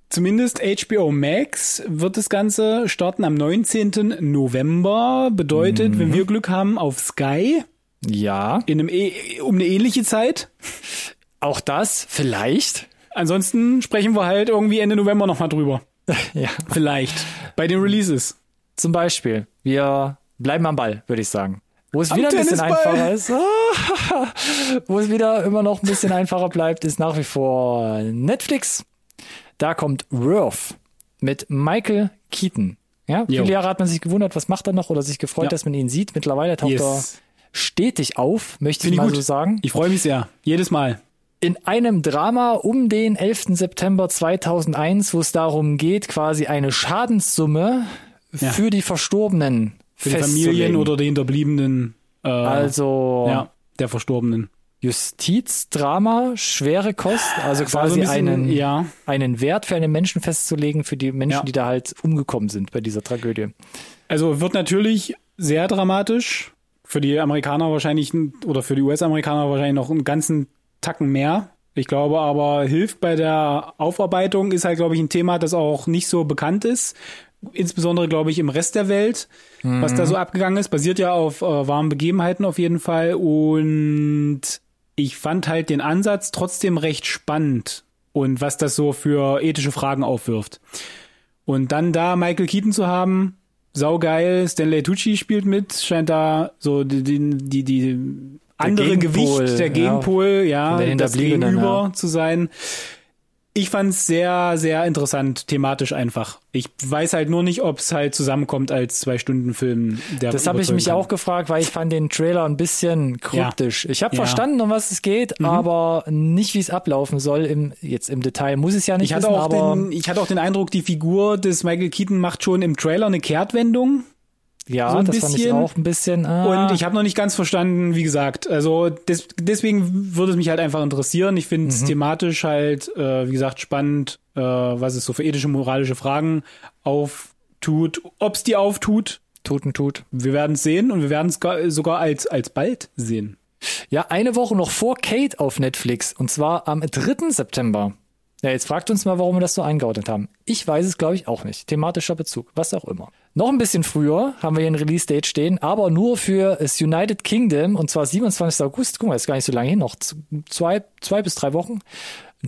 Speaker 2: zumindest HBO Max wird das Ganze starten am 19. November. Bedeutet, mhm. wenn wir Glück haben, auf Sky.
Speaker 1: Ja.
Speaker 2: In einem, e um eine ähnliche Zeit.
Speaker 1: Auch das, vielleicht.
Speaker 2: Ansonsten sprechen wir halt irgendwie Ende November nochmal drüber.
Speaker 1: ja.
Speaker 2: Vielleicht. Bei den Releases.
Speaker 1: Zum Beispiel. Wir bleiben am Ball, würde ich sagen. Wo es wieder ein bisschen einfacher ist, wo es wieder immer noch ein bisschen einfacher bleibt, ist nach wie vor Netflix. Da kommt Worth mit Michael Keaton. Ja, jo. viele Jahre hat man sich gewundert, was macht er noch oder sich gefreut, ja. dass man ihn sieht. Mittlerweile taucht yes. er stetig auf, möchte Find ich mal gut. so sagen.
Speaker 2: Ich freue mich sehr. Jedes Mal.
Speaker 1: In einem Drama um den 11. September 2001, wo es darum geht, quasi eine Schadenssumme ja. für die Verstorbenen
Speaker 2: für die Familien oder die Hinterbliebenen.
Speaker 1: Äh, also
Speaker 2: ja, der Verstorbenen.
Speaker 1: Justizdrama, schwere Kost, also quasi also ein bisschen, einen, ja. einen Wert für einen Menschen festzulegen, für die Menschen, ja. die da halt umgekommen sind bei dieser Tragödie.
Speaker 2: Also wird natürlich sehr dramatisch. Für die Amerikaner wahrscheinlich oder für die US-Amerikaner wahrscheinlich noch einen ganzen Tacken mehr. Ich glaube aber, hilft bei der Aufarbeitung ist halt, glaube ich, ein Thema, das auch nicht so bekannt ist insbesondere glaube ich im Rest der Welt, mhm. was da so abgegangen ist, basiert ja auf äh, warmen Begebenheiten auf jeden Fall und ich fand halt den Ansatz trotzdem recht spannend und was das so für ethische Fragen aufwirft. Und dann da Michael Keaton zu haben, saugeil, Stanley Tucci spielt mit, scheint da so die, die, die, die andere Gewicht, der Gegenpol, ja, ja das Gegenüber ja. zu sein ich fand es sehr, sehr interessant, thematisch einfach. Ich weiß halt nur nicht, ob es halt zusammenkommt als zwei Stunden Film.
Speaker 1: Der das habe ich mich kann. auch gefragt, weil ich fand den Trailer ein bisschen kryptisch. Ja. Ich habe ja. verstanden, um was es geht, mhm. aber nicht, wie es ablaufen soll. Im, jetzt im Detail muss es ja nicht
Speaker 2: ich
Speaker 1: wissen,
Speaker 2: hatte auch den, Ich hatte auch den Eindruck, die Figur des Michael Keaton macht schon im Trailer eine Kehrtwendung.
Speaker 1: Ja, so das bisschen. fand ich auch ein bisschen.
Speaker 2: Ah. Und ich habe noch nicht ganz verstanden, wie gesagt. Also des, deswegen würde es mich halt einfach interessieren. Ich finde es mhm. thematisch halt, äh, wie gesagt, spannend, äh, was es so für ethische, moralische Fragen auftut, ob es die auftut.
Speaker 1: Tut und tut.
Speaker 2: Wir werden es sehen und wir werden es sogar als, als bald sehen.
Speaker 1: Ja, eine Woche noch vor Kate auf Netflix und zwar am 3. September. Ja, jetzt fragt uns mal, warum wir das so eingeordnet haben. Ich weiß es, glaube ich, auch nicht. Thematischer Bezug, was auch immer. Noch ein bisschen früher haben wir hier ein Release-Date stehen, aber nur für das United Kingdom und zwar 27. August. Guck mal, ist gar nicht so lange hin, noch zwei, zwei bis drei Wochen.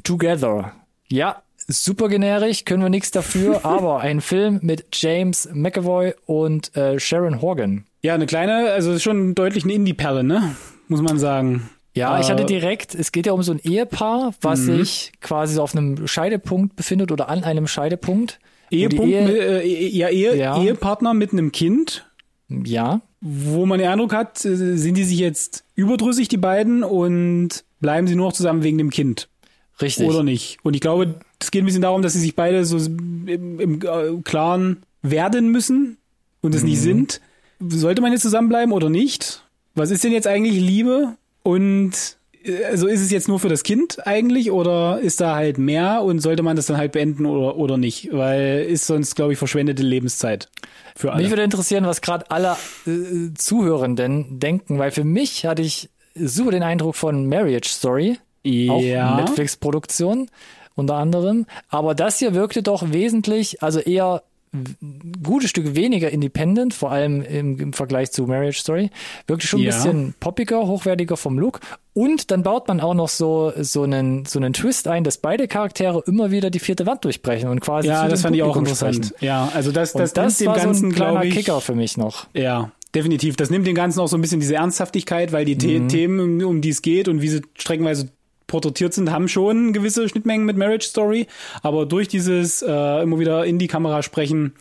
Speaker 1: Together. Ja, super generisch, können wir nichts dafür, aber ein Film mit James McAvoy und äh, Sharon Horgan.
Speaker 2: Ja, eine kleine, also schon deutlich eine Indie-Perle, ne? Muss man sagen.
Speaker 1: Ja, ich hatte
Speaker 2: Äh,
Speaker 1: direkt, es geht ja um so ein Ehepaar, was
Speaker 2: Mhm.
Speaker 1: sich quasi so auf einem Scheidepunkt befindet oder an einem Scheidepunkt.
Speaker 2: Ehepunkt,
Speaker 1: Ehe-
Speaker 2: mit, äh, Ehe- ja, Ehe,
Speaker 1: Ja.
Speaker 2: Ehepartner mit einem Kind,
Speaker 1: Ja,
Speaker 2: wo man den Eindruck hat, äh, sind die sich jetzt überdrüssig, die beiden, und bleiben sie nur noch zusammen wegen dem Kind.
Speaker 1: richtig.
Speaker 2: Oder nicht? Und ich glaube, es geht ein bisschen darum, dass sie sich beide so im, im äh, Klaren werden müssen und es
Speaker 1: Mhm.
Speaker 2: nicht sind. Sollte man jetzt zusammenbleiben oder nicht? Was ist denn jetzt eigentlich Liebe? Und äh, also ist es jetzt nur für das Kind eigentlich oder ist da halt mehr und sollte man das dann halt beenden oder, oder nicht? Weil ist sonst, glaube ich, verschwendete Lebenszeit für alle.
Speaker 1: Mich würde interessieren, was gerade alle äh, Zuhörenden denken, weil für mich hatte ich super den Eindruck von Marriage Story, auch
Speaker 2: ja.
Speaker 1: Netflix-Produktion unter anderem. Aber das hier wirkte doch wesentlich, also eher gutes Stück weniger independent, vor allem im, im Vergleich zu Marriage Story. Wirkte schon ein
Speaker 2: Ja.
Speaker 1: bisschen poppiger, hochwertiger vom Look. Und dann baut man auch noch so, so einen, so einen Twist ein, dass beide Charaktere immer wieder die vierte Wand durchbrechen und quasi
Speaker 2: ja,
Speaker 1: zu
Speaker 2: das fand ich auch
Speaker 1: Publikum
Speaker 2: interessant.
Speaker 1: sprechen.
Speaker 2: Ja, also das,
Speaker 1: Und
Speaker 2: das,
Speaker 1: das,
Speaker 2: dem
Speaker 1: war
Speaker 2: Ganzen,
Speaker 1: so ein kleiner
Speaker 2: ich,
Speaker 1: Kicker für mich noch.
Speaker 2: Ja, definitiv. Das nimmt dem Ganzen auch so ein bisschen diese Ernsthaftigkeit, weil die
Speaker 1: Mhm.
Speaker 2: Themen, um die es geht und wie sie streckenweise porträtiert sind, haben schon gewisse Schnittmengen mit Marriage Story. Aber durch dieses äh, immer wieder in die Kamera sprechen,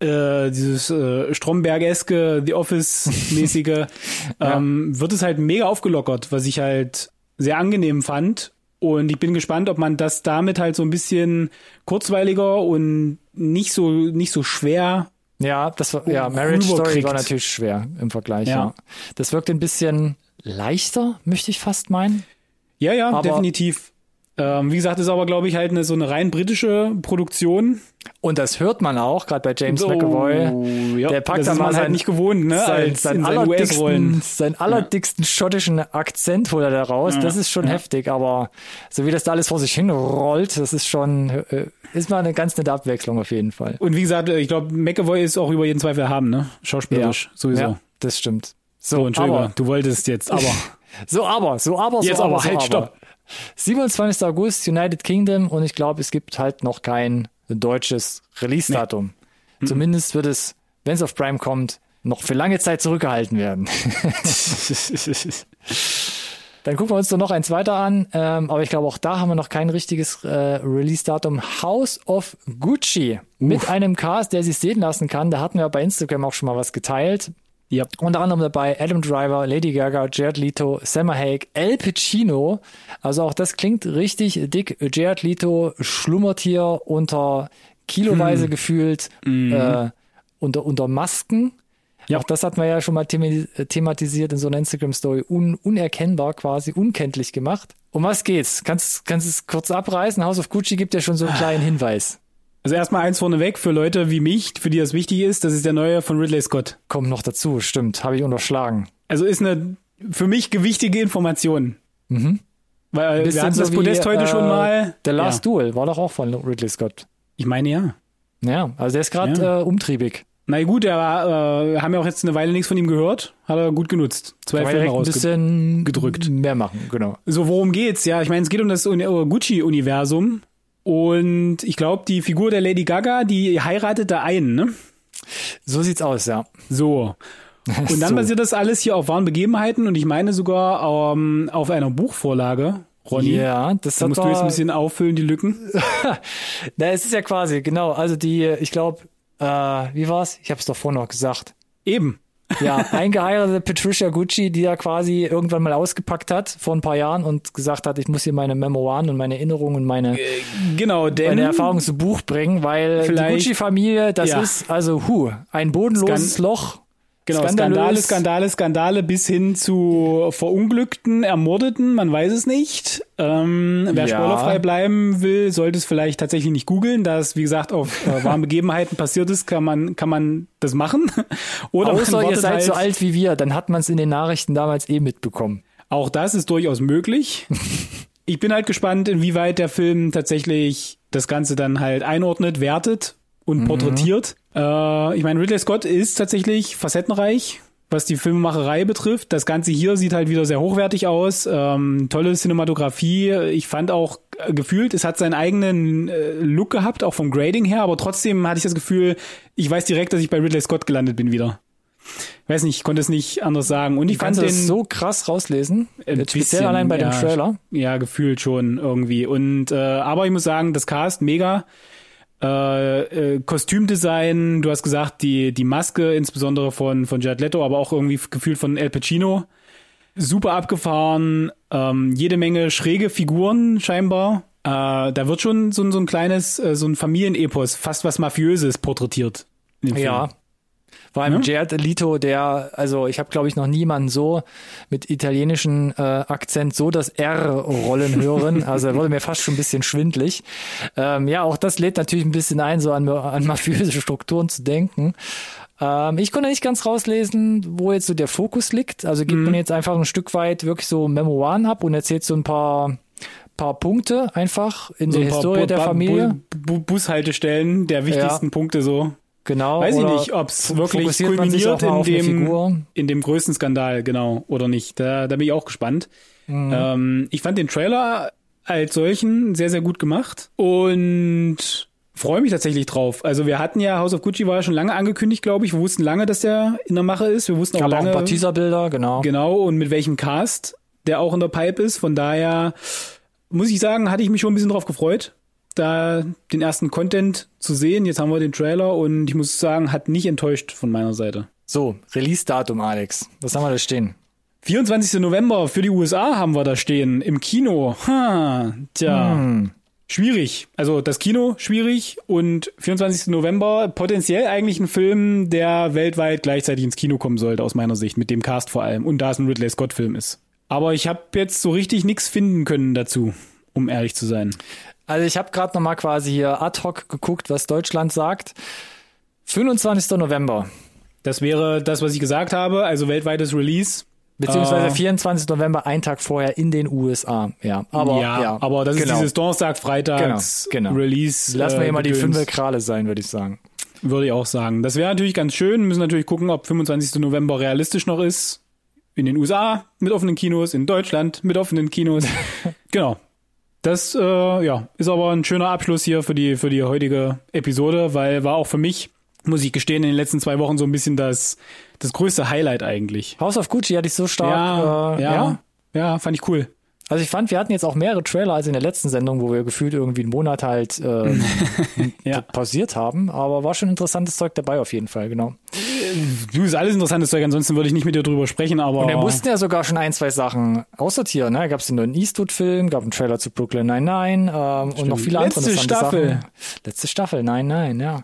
Speaker 2: äh, dieses äh, Stromberg-eske, The Office-mäßige, ähm, wird es halt mega aufgelockert, was ich halt sehr angenehm fand. Und ich bin gespannt, ob man das damit halt so ein bisschen kurzweiliger und nicht so, nicht so schwer
Speaker 1: Ja, das war, ja, Marriage Story
Speaker 2: rüberkriegt.
Speaker 1: war natürlich schwer im Vergleich, ja.
Speaker 2: Ja.
Speaker 1: Das wirkt ein bisschen leichter, möchte ich fast meinen.
Speaker 2: Ja, ja,
Speaker 1: Aber-
Speaker 2: definitiv. Ähm, wie gesagt, ist aber, glaube ich, halt eine, so eine rein britische Produktion.
Speaker 1: Und das hört man auch, gerade bei James
Speaker 2: So,
Speaker 1: McAvoy.
Speaker 2: ja,
Speaker 1: Der packt dann
Speaker 2: ist
Speaker 1: mal
Speaker 2: halt nicht gewohnt, ne?
Speaker 1: Sein,
Speaker 2: als
Speaker 1: sein,
Speaker 2: in seinen
Speaker 1: allerdicksten, sein allerdicksten schottischen Akzent holt er da raus. Das ist schon heftig, aber so wie das da alles vor sich hin rollt, das ist schon, äh, ist mal eine ganz nette Abwechslung auf jeden Fall.
Speaker 2: Und wie gesagt, ich glaube, McAvoy ist auch über jeden Zweifel haben, ne? Schauspielerisch, sowieso.
Speaker 1: Ja, das stimmt.
Speaker 2: So,
Speaker 1: So,
Speaker 2: Entschuldigung,
Speaker 1: aber,
Speaker 2: du wolltest jetzt, aber.
Speaker 1: so aber, so aber, so
Speaker 2: Jetzt
Speaker 1: aber,
Speaker 2: aber,
Speaker 1: so
Speaker 2: halt,
Speaker 1: aber.
Speaker 2: stopp.
Speaker 1: 27. August, United Kingdom und ich glaube, es gibt halt noch kein deutsches Release-Datum.
Speaker 2: Mhm.
Speaker 1: Zumindest wird es, wenn es auf Prime kommt, noch für lange Zeit zurückgehalten werden. Dann gucken wir uns doch noch eins weiter an, ähm, aber ich glaube, auch da haben wir noch kein richtiges äh, Release-Datum. House of Gucci mit einem Cast, der sich sehen lassen kann. Da hatten wir bei Instagram auch schon mal was geteilt.
Speaker 2: Ja.
Speaker 1: Unter anderem dabei Adam Driver, Lady Gaga, Jared Leto, Selma Hayek, El Pacino. Also auch das klingt richtig dick. Jared Leto schlummert hier unter kiloweise gefühlt äh, unter, unter Masken.
Speaker 2: Ja.
Speaker 1: Auch das hatten wir ja schon mal thema- thematisiert in so einer Instagram-Story. Un unerkennbar quasi, unkenntlich gemacht. Um was geht's? Kannst, kannst du es kurz abreißen? House of Gucci gibt ja schon so einen kleinen Hinweis.
Speaker 2: Also erstmal eins vorneweg für Leute wie mich, für die das wichtig ist, das ist der neue von Ridley Scott.
Speaker 1: Kommt noch dazu, stimmt. Habe ich unterschlagen.
Speaker 2: Also ist eine für mich gewichtige Information.
Speaker 1: Mhm.
Speaker 2: Weil wir
Speaker 1: Bisschen
Speaker 2: hatten das
Speaker 1: so wie,
Speaker 2: Podest heute
Speaker 1: äh,
Speaker 2: schon mal.
Speaker 1: The Last
Speaker 2: ja.
Speaker 1: Duel war doch auch von Ridley Scott.
Speaker 2: Ich meine ja.
Speaker 1: Ja, also der ist gerade
Speaker 2: Ja.
Speaker 1: äh, umtriebig.
Speaker 2: Na gut, er war, äh, haben ja auch jetzt eine Weile nichts von ihm gehört. Hat er gut genutzt. Zwei Filme
Speaker 1: ein bisschen
Speaker 2: gedrückt.
Speaker 1: mehr machen, genau.
Speaker 2: So, worum geht's? Ja, ich meine, es geht um das Uni- äh, Gucci-Universum. Und ich glaube, die Figur der Lady Gaga, die heiratet da einen, ne?
Speaker 1: So sieht's aus, ja.
Speaker 2: So. Und dann
Speaker 1: So.
Speaker 2: basiert das alles hier auf wahren Begebenheiten und ich meine sogar ähm, auf einer Buchvorlage. Ronny,
Speaker 1: Ja, das
Speaker 2: da musst du jetzt ein bisschen auffüllen, die Lücken.
Speaker 1: Na, es ist ja quasi, genau, also die, ich glaube, äh, wie war's? Ich habe es doch vorhin noch gesagt.
Speaker 2: Eben.
Speaker 1: Ja, eingeheiratete Patricia Gucci, die er quasi irgendwann mal ausgepackt hat vor ein paar Jahren und gesagt hat, ich muss hier meine Memoiren und meine Erinnerungen und meine,
Speaker 2: Genau, denn
Speaker 1: meine Erfahrungen zu Buch bringen, weil die Gucci-Familie, das
Speaker 2: Ja.
Speaker 1: ist also, hu, ein bodenloses Loch.
Speaker 2: Genau,
Speaker 1: Skandalös.
Speaker 2: Skandale, Skandale, Skandale bis hin zu Verunglückten, Ermordeten, man weiß es nicht. Ähm, wer
Speaker 1: Ja.
Speaker 2: spoilerfrei bleiben will, sollte es vielleicht tatsächlich nicht googeln, da es, wie gesagt, auf äh, wahren Begebenheiten passiert ist, kann man, kann man das machen. Oder
Speaker 1: Außer
Speaker 2: man
Speaker 1: ihr seid
Speaker 2: halt,
Speaker 1: so alt wie wir, dann hat man es in den Nachrichten damals eh mitbekommen.
Speaker 2: Auch das ist durchaus möglich. ich bin halt gespannt, inwieweit der Film tatsächlich das Ganze dann halt einordnet, wertet und
Speaker 1: Mhm.
Speaker 2: porträtiert. Äh, ich meine, Ridley Scott ist tatsächlich facettenreich, was die Filmemacherei betrifft. Das Ganze hier sieht halt wieder sehr hochwertig aus. Ähm, tolle Cinematografie. Ich fand auch äh, gefühlt, es hat seinen eigenen äh, Look gehabt, auch vom Grading her, aber trotzdem hatte ich das Gefühl, ich weiß direkt, dass ich bei Ridley Scott gelandet bin wieder. Weiß nicht, ich konnte es nicht anders sagen. Und ich
Speaker 1: Kannst
Speaker 2: fand
Speaker 1: du
Speaker 2: den
Speaker 1: so krass rauslesen? Jetzt speziell
Speaker 2: bisschen,
Speaker 1: allein bei dem
Speaker 2: ja,
Speaker 1: Trailer.
Speaker 2: Ja, gefühlt schon irgendwie. Und äh, aber ich muss sagen, das Cast mega. Äh, äh, Kostümdesign, du hast gesagt, die, die Maske, insbesondere von, von Jared Leto, aber auch irgendwie gefühlt von El Pacino. Super abgefahren, ähm, jede Menge schräge Figuren scheinbar. Äh, da wird schon so, ein- so ein kleines, äh, so ein Familienepos, fast was Mafiöses porträtiert.
Speaker 1: Ja. Vor allem
Speaker 2: Ja.
Speaker 1: Jared Leto, der, also ich habe glaube ich noch niemanden so mit italienischen äh, Akzent so das R-Rollen hören. Also er wurde mir fast schon ein bisschen schwindlig. Ähm, ja, auch das lädt natürlich ein bisschen ein, so an, an mafiöse Strukturen zu denken. Ähm, ich konnte nicht ganz rauslesen, wo jetzt so der Fokus liegt. Also gibt man jetzt einfach ein Stück weit wirklich so Memoiren ab und erzählt so ein paar paar Punkte einfach in
Speaker 2: So
Speaker 1: der
Speaker 2: ein
Speaker 1: Historie
Speaker 2: Bu-
Speaker 1: der
Speaker 2: Bu-
Speaker 1: Familie.
Speaker 2: Bu
Speaker 1: Ja.
Speaker 2: Bushaltestellen der wichtigsten Punkte so.
Speaker 1: Genau.
Speaker 2: Weiß ich nicht, ob es wirklich
Speaker 1: auch
Speaker 2: kulminiert in dem, in dem größten Skandal, genau, oder nicht. Da, da bin ich auch gespannt.
Speaker 1: Mhm.
Speaker 2: Ähm, ich fand den Trailer als solchen sehr, sehr gut gemacht und freue mich tatsächlich drauf. Also wir hatten ja, House of Gucci war ja schon lange angekündigt, glaube ich. Wir wussten lange, dass der in der Mache ist. Wir wussten auch
Speaker 1: auch
Speaker 2: lange,
Speaker 1: ein paar Teaserbilder, genau.
Speaker 2: genau, und mit welchem Cast der auch in der Pipe ist. Von daher muss ich sagen, hatte ich mich schon ein bisschen drauf gefreut, da den ersten Content zu sehen. Jetzt haben wir den Trailer und ich muss sagen, hat nicht enttäuscht von meiner Seite.
Speaker 1: So, Release-Datum, Alex. Was haben wir da stehen?
Speaker 2: 24. November für die USA haben wir da stehen im Kino. Ha, tja,
Speaker 1: Hm.
Speaker 2: schwierig. Also das Kino schwierig und 24. November potenziell eigentlich ein Film, der weltweit gleichzeitig ins Kino kommen sollte aus meiner Sicht mit dem Cast vor allem und da es ein Ridley Scott Film ist. Aber ich habe jetzt so richtig nichts finden können dazu, um ehrlich zu sein.
Speaker 1: Also ich habe gerade noch mal quasi hier ad hoc geguckt, was Deutschland sagt. 25. November,
Speaker 2: Das wäre das, was ich gesagt habe, also weltweites Release.
Speaker 1: beziehungsweise
Speaker 2: Äh,
Speaker 1: 24. November, ein Tag vorher in den USA. Ja, aber
Speaker 2: ja,
Speaker 1: ja,
Speaker 2: aber das
Speaker 1: genau.
Speaker 2: ist dieses Donnerstag, Freitags
Speaker 1: Genau, genau.
Speaker 2: Release.
Speaker 1: Lassen wir
Speaker 2: äh,
Speaker 1: hier mal die
Speaker 2: Gedöns.
Speaker 1: fünf Krale sein, würde ich sagen.
Speaker 2: Würde ich auch sagen. Das wäre natürlich ganz schön. Müssen natürlich gucken, ob 25. November realistisch noch ist. In den USA mit offenen Kinos, in Deutschland mit offenen Kinos. genau. Das äh, ja, ist aber ein schöner Abschluss hier für die, für die heutige Episode, weil war auch für mich, muss ich gestehen, in den letzten zwei Wochen so ein bisschen das, das größte Highlight eigentlich.
Speaker 1: House of Gucci hatte ich so stark.
Speaker 2: ja,
Speaker 1: äh,
Speaker 2: ja, ja, fand ich cool.
Speaker 1: Also ich fand, wir hatten jetzt auch mehrere Trailer als in der letzten Sendung, wo wir gefühlt irgendwie einen Monat halt äh,
Speaker 2: Ja.
Speaker 1: pausiert haben. Aber war schon interessantes Zeug dabei auf jeden Fall, genau.
Speaker 2: Du ist alles interessantes Zeug, ansonsten würde ich nicht mit dir drüber sprechen, aber.
Speaker 1: Und wir mussten ja sogar schon ein, zwei Sachen aussortieren. Ne? Gab es den neuen Eastwood-Film, gab einen Trailer zu Brooklyn Nine-Nine ähm, und noch viele andere
Speaker 2: Letzte
Speaker 1: interessante
Speaker 2: Staffel.
Speaker 1: Sachen. Letzte Staffel, nein, nein, ja.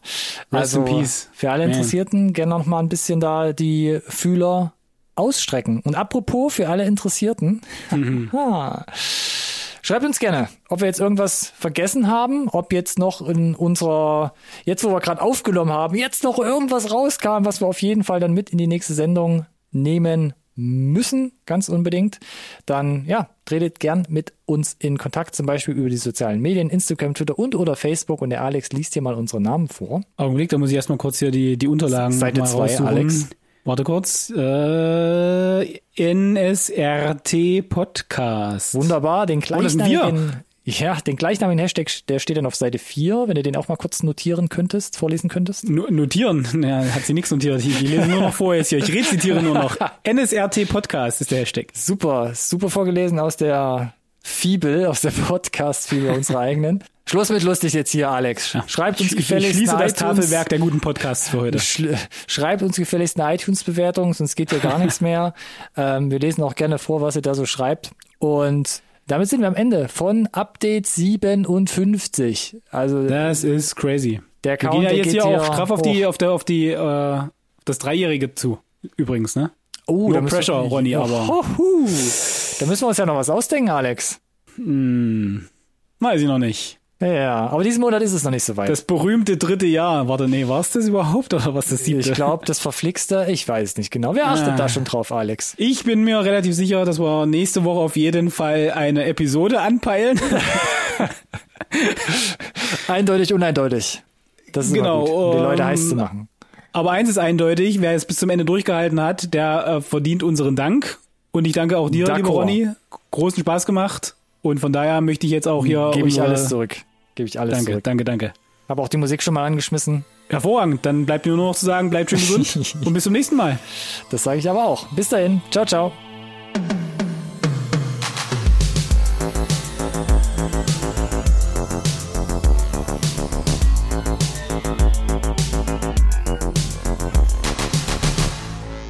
Speaker 1: Also für alle
Speaker 2: Man.
Speaker 1: Interessierten gerne noch mal ein bisschen da die Fühler ausstrecken. Und apropos für alle Interessierten,
Speaker 2: Mhm.
Speaker 1: ha, schreibt uns gerne, ob wir jetzt irgendwas vergessen haben, ob jetzt noch in unserer, jetzt wo wir gerade aufgenommen haben, jetzt noch irgendwas rauskam, was wir auf jeden Fall dann mit in die nächste Sendung nehmen müssen, ganz unbedingt, dann ja, tretet gern mit uns in Kontakt, zum Beispiel über die sozialen Medien, Instagram, Twitter und oder Facebook und der Alex liest hier mal unsere Namen vor.
Speaker 2: Augenblick, da muss ich erstmal kurz hier die, die Unterlagen
Speaker 1: Seite
Speaker 2: mal
Speaker 1: zwei,
Speaker 2: raussuchen.
Speaker 1: Alex.
Speaker 2: Warte kurz. Äh, NSRT Podcast.
Speaker 1: Wunderbar, den
Speaker 2: Oh,
Speaker 1: gleichnamigen, ja, den gleichnamigen Hashtag, der steht dann auf Seite 4, wenn du den auch mal kurz notieren könntest, vorlesen könntest.
Speaker 2: No- Notieren. Ja, hat sie nichts notiert. Ich, ich lese nur noch vor jetzt hier. Ich rezitiere nur noch. NSRT Podcast ist der Hashtag.
Speaker 1: Super, super vorgelesen aus der Fibel, aus der Podcast-Fibel unserer eigenen. Schluss mit lustig jetzt hier, Alex. Schreibt uns
Speaker 2: Ich, ich
Speaker 1: gefälligst
Speaker 2: schließe
Speaker 1: eine
Speaker 2: das
Speaker 1: iTunes-
Speaker 2: Tafelwerk der guten Podcasts für heute.
Speaker 1: Schreibt uns gefälligst eine iTunes-Bewertung, sonst geht hier gar nichts mehr. Ähm, wir lesen auch gerne vor, was ihr da so schreibt. Und damit sind wir am Ende von Update 57. Also
Speaker 2: Das ist crazy.
Speaker 1: der
Speaker 2: Wir
Speaker 1: Count,
Speaker 2: gehen ja jetzt hier auch straff auf die, auf der, auf die, äh, das Dreijährige zu. Übrigens, ne?
Speaker 1: Oh,
Speaker 2: No pressure,
Speaker 1: wir,
Speaker 2: Ronny, aber-
Speaker 1: Hohu. Da müssen wir uns ja noch was ausdenken, Alex.
Speaker 2: Hm, weiß ich noch nicht.
Speaker 1: Ja, aber diesen Monat ist es noch nicht so weit.
Speaker 2: Das berühmte dritte Jahr. Warte, nee, war es das überhaupt oder was das siebte?
Speaker 1: ich glaube, das verflixte, ich weiß nicht genau. Wer achtet
Speaker 2: Ah.
Speaker 1: da schon drauf, Alex?
Speaker 2: Ich bin mir relativ sicher, dass wir nächste Woche auf jeden Fall eine Episode anpeilen.
Speaker 1: Eindeutig, uneindeutig. Das ist
Speaker 2: Genau,
Speaker 1: gut, um die Leute
Speaker 2: ähm,
Speaker 1: heiß zu machen.
Speaker 2: Aber eins ist eindeutig, wer es bis zum Ende durchgehalten hat, der äh, verdient unseren Dank. Und ich danke auch dir, lieber Ronny. Großen Spaß gemacht. Und von daher möchte ich jetzt auch hier.
Speaker 1: Gebe ich alles zurück. Gebe ich alles
Speaker 2: danke,
Speaker 1: zurück.
Speaker 2: Danke, danke, danke.
Speaker 1: Habe auch die Musik schon mal angeschmissen.
Speaker 2: Hervorragend. Dann bleibt mir nur noch zu sagen, bleibt schön gesund und bis zum nächsten Mal.
Speaker 1: Das sage ich aber auch. Bis dahin. Ciao, ciao.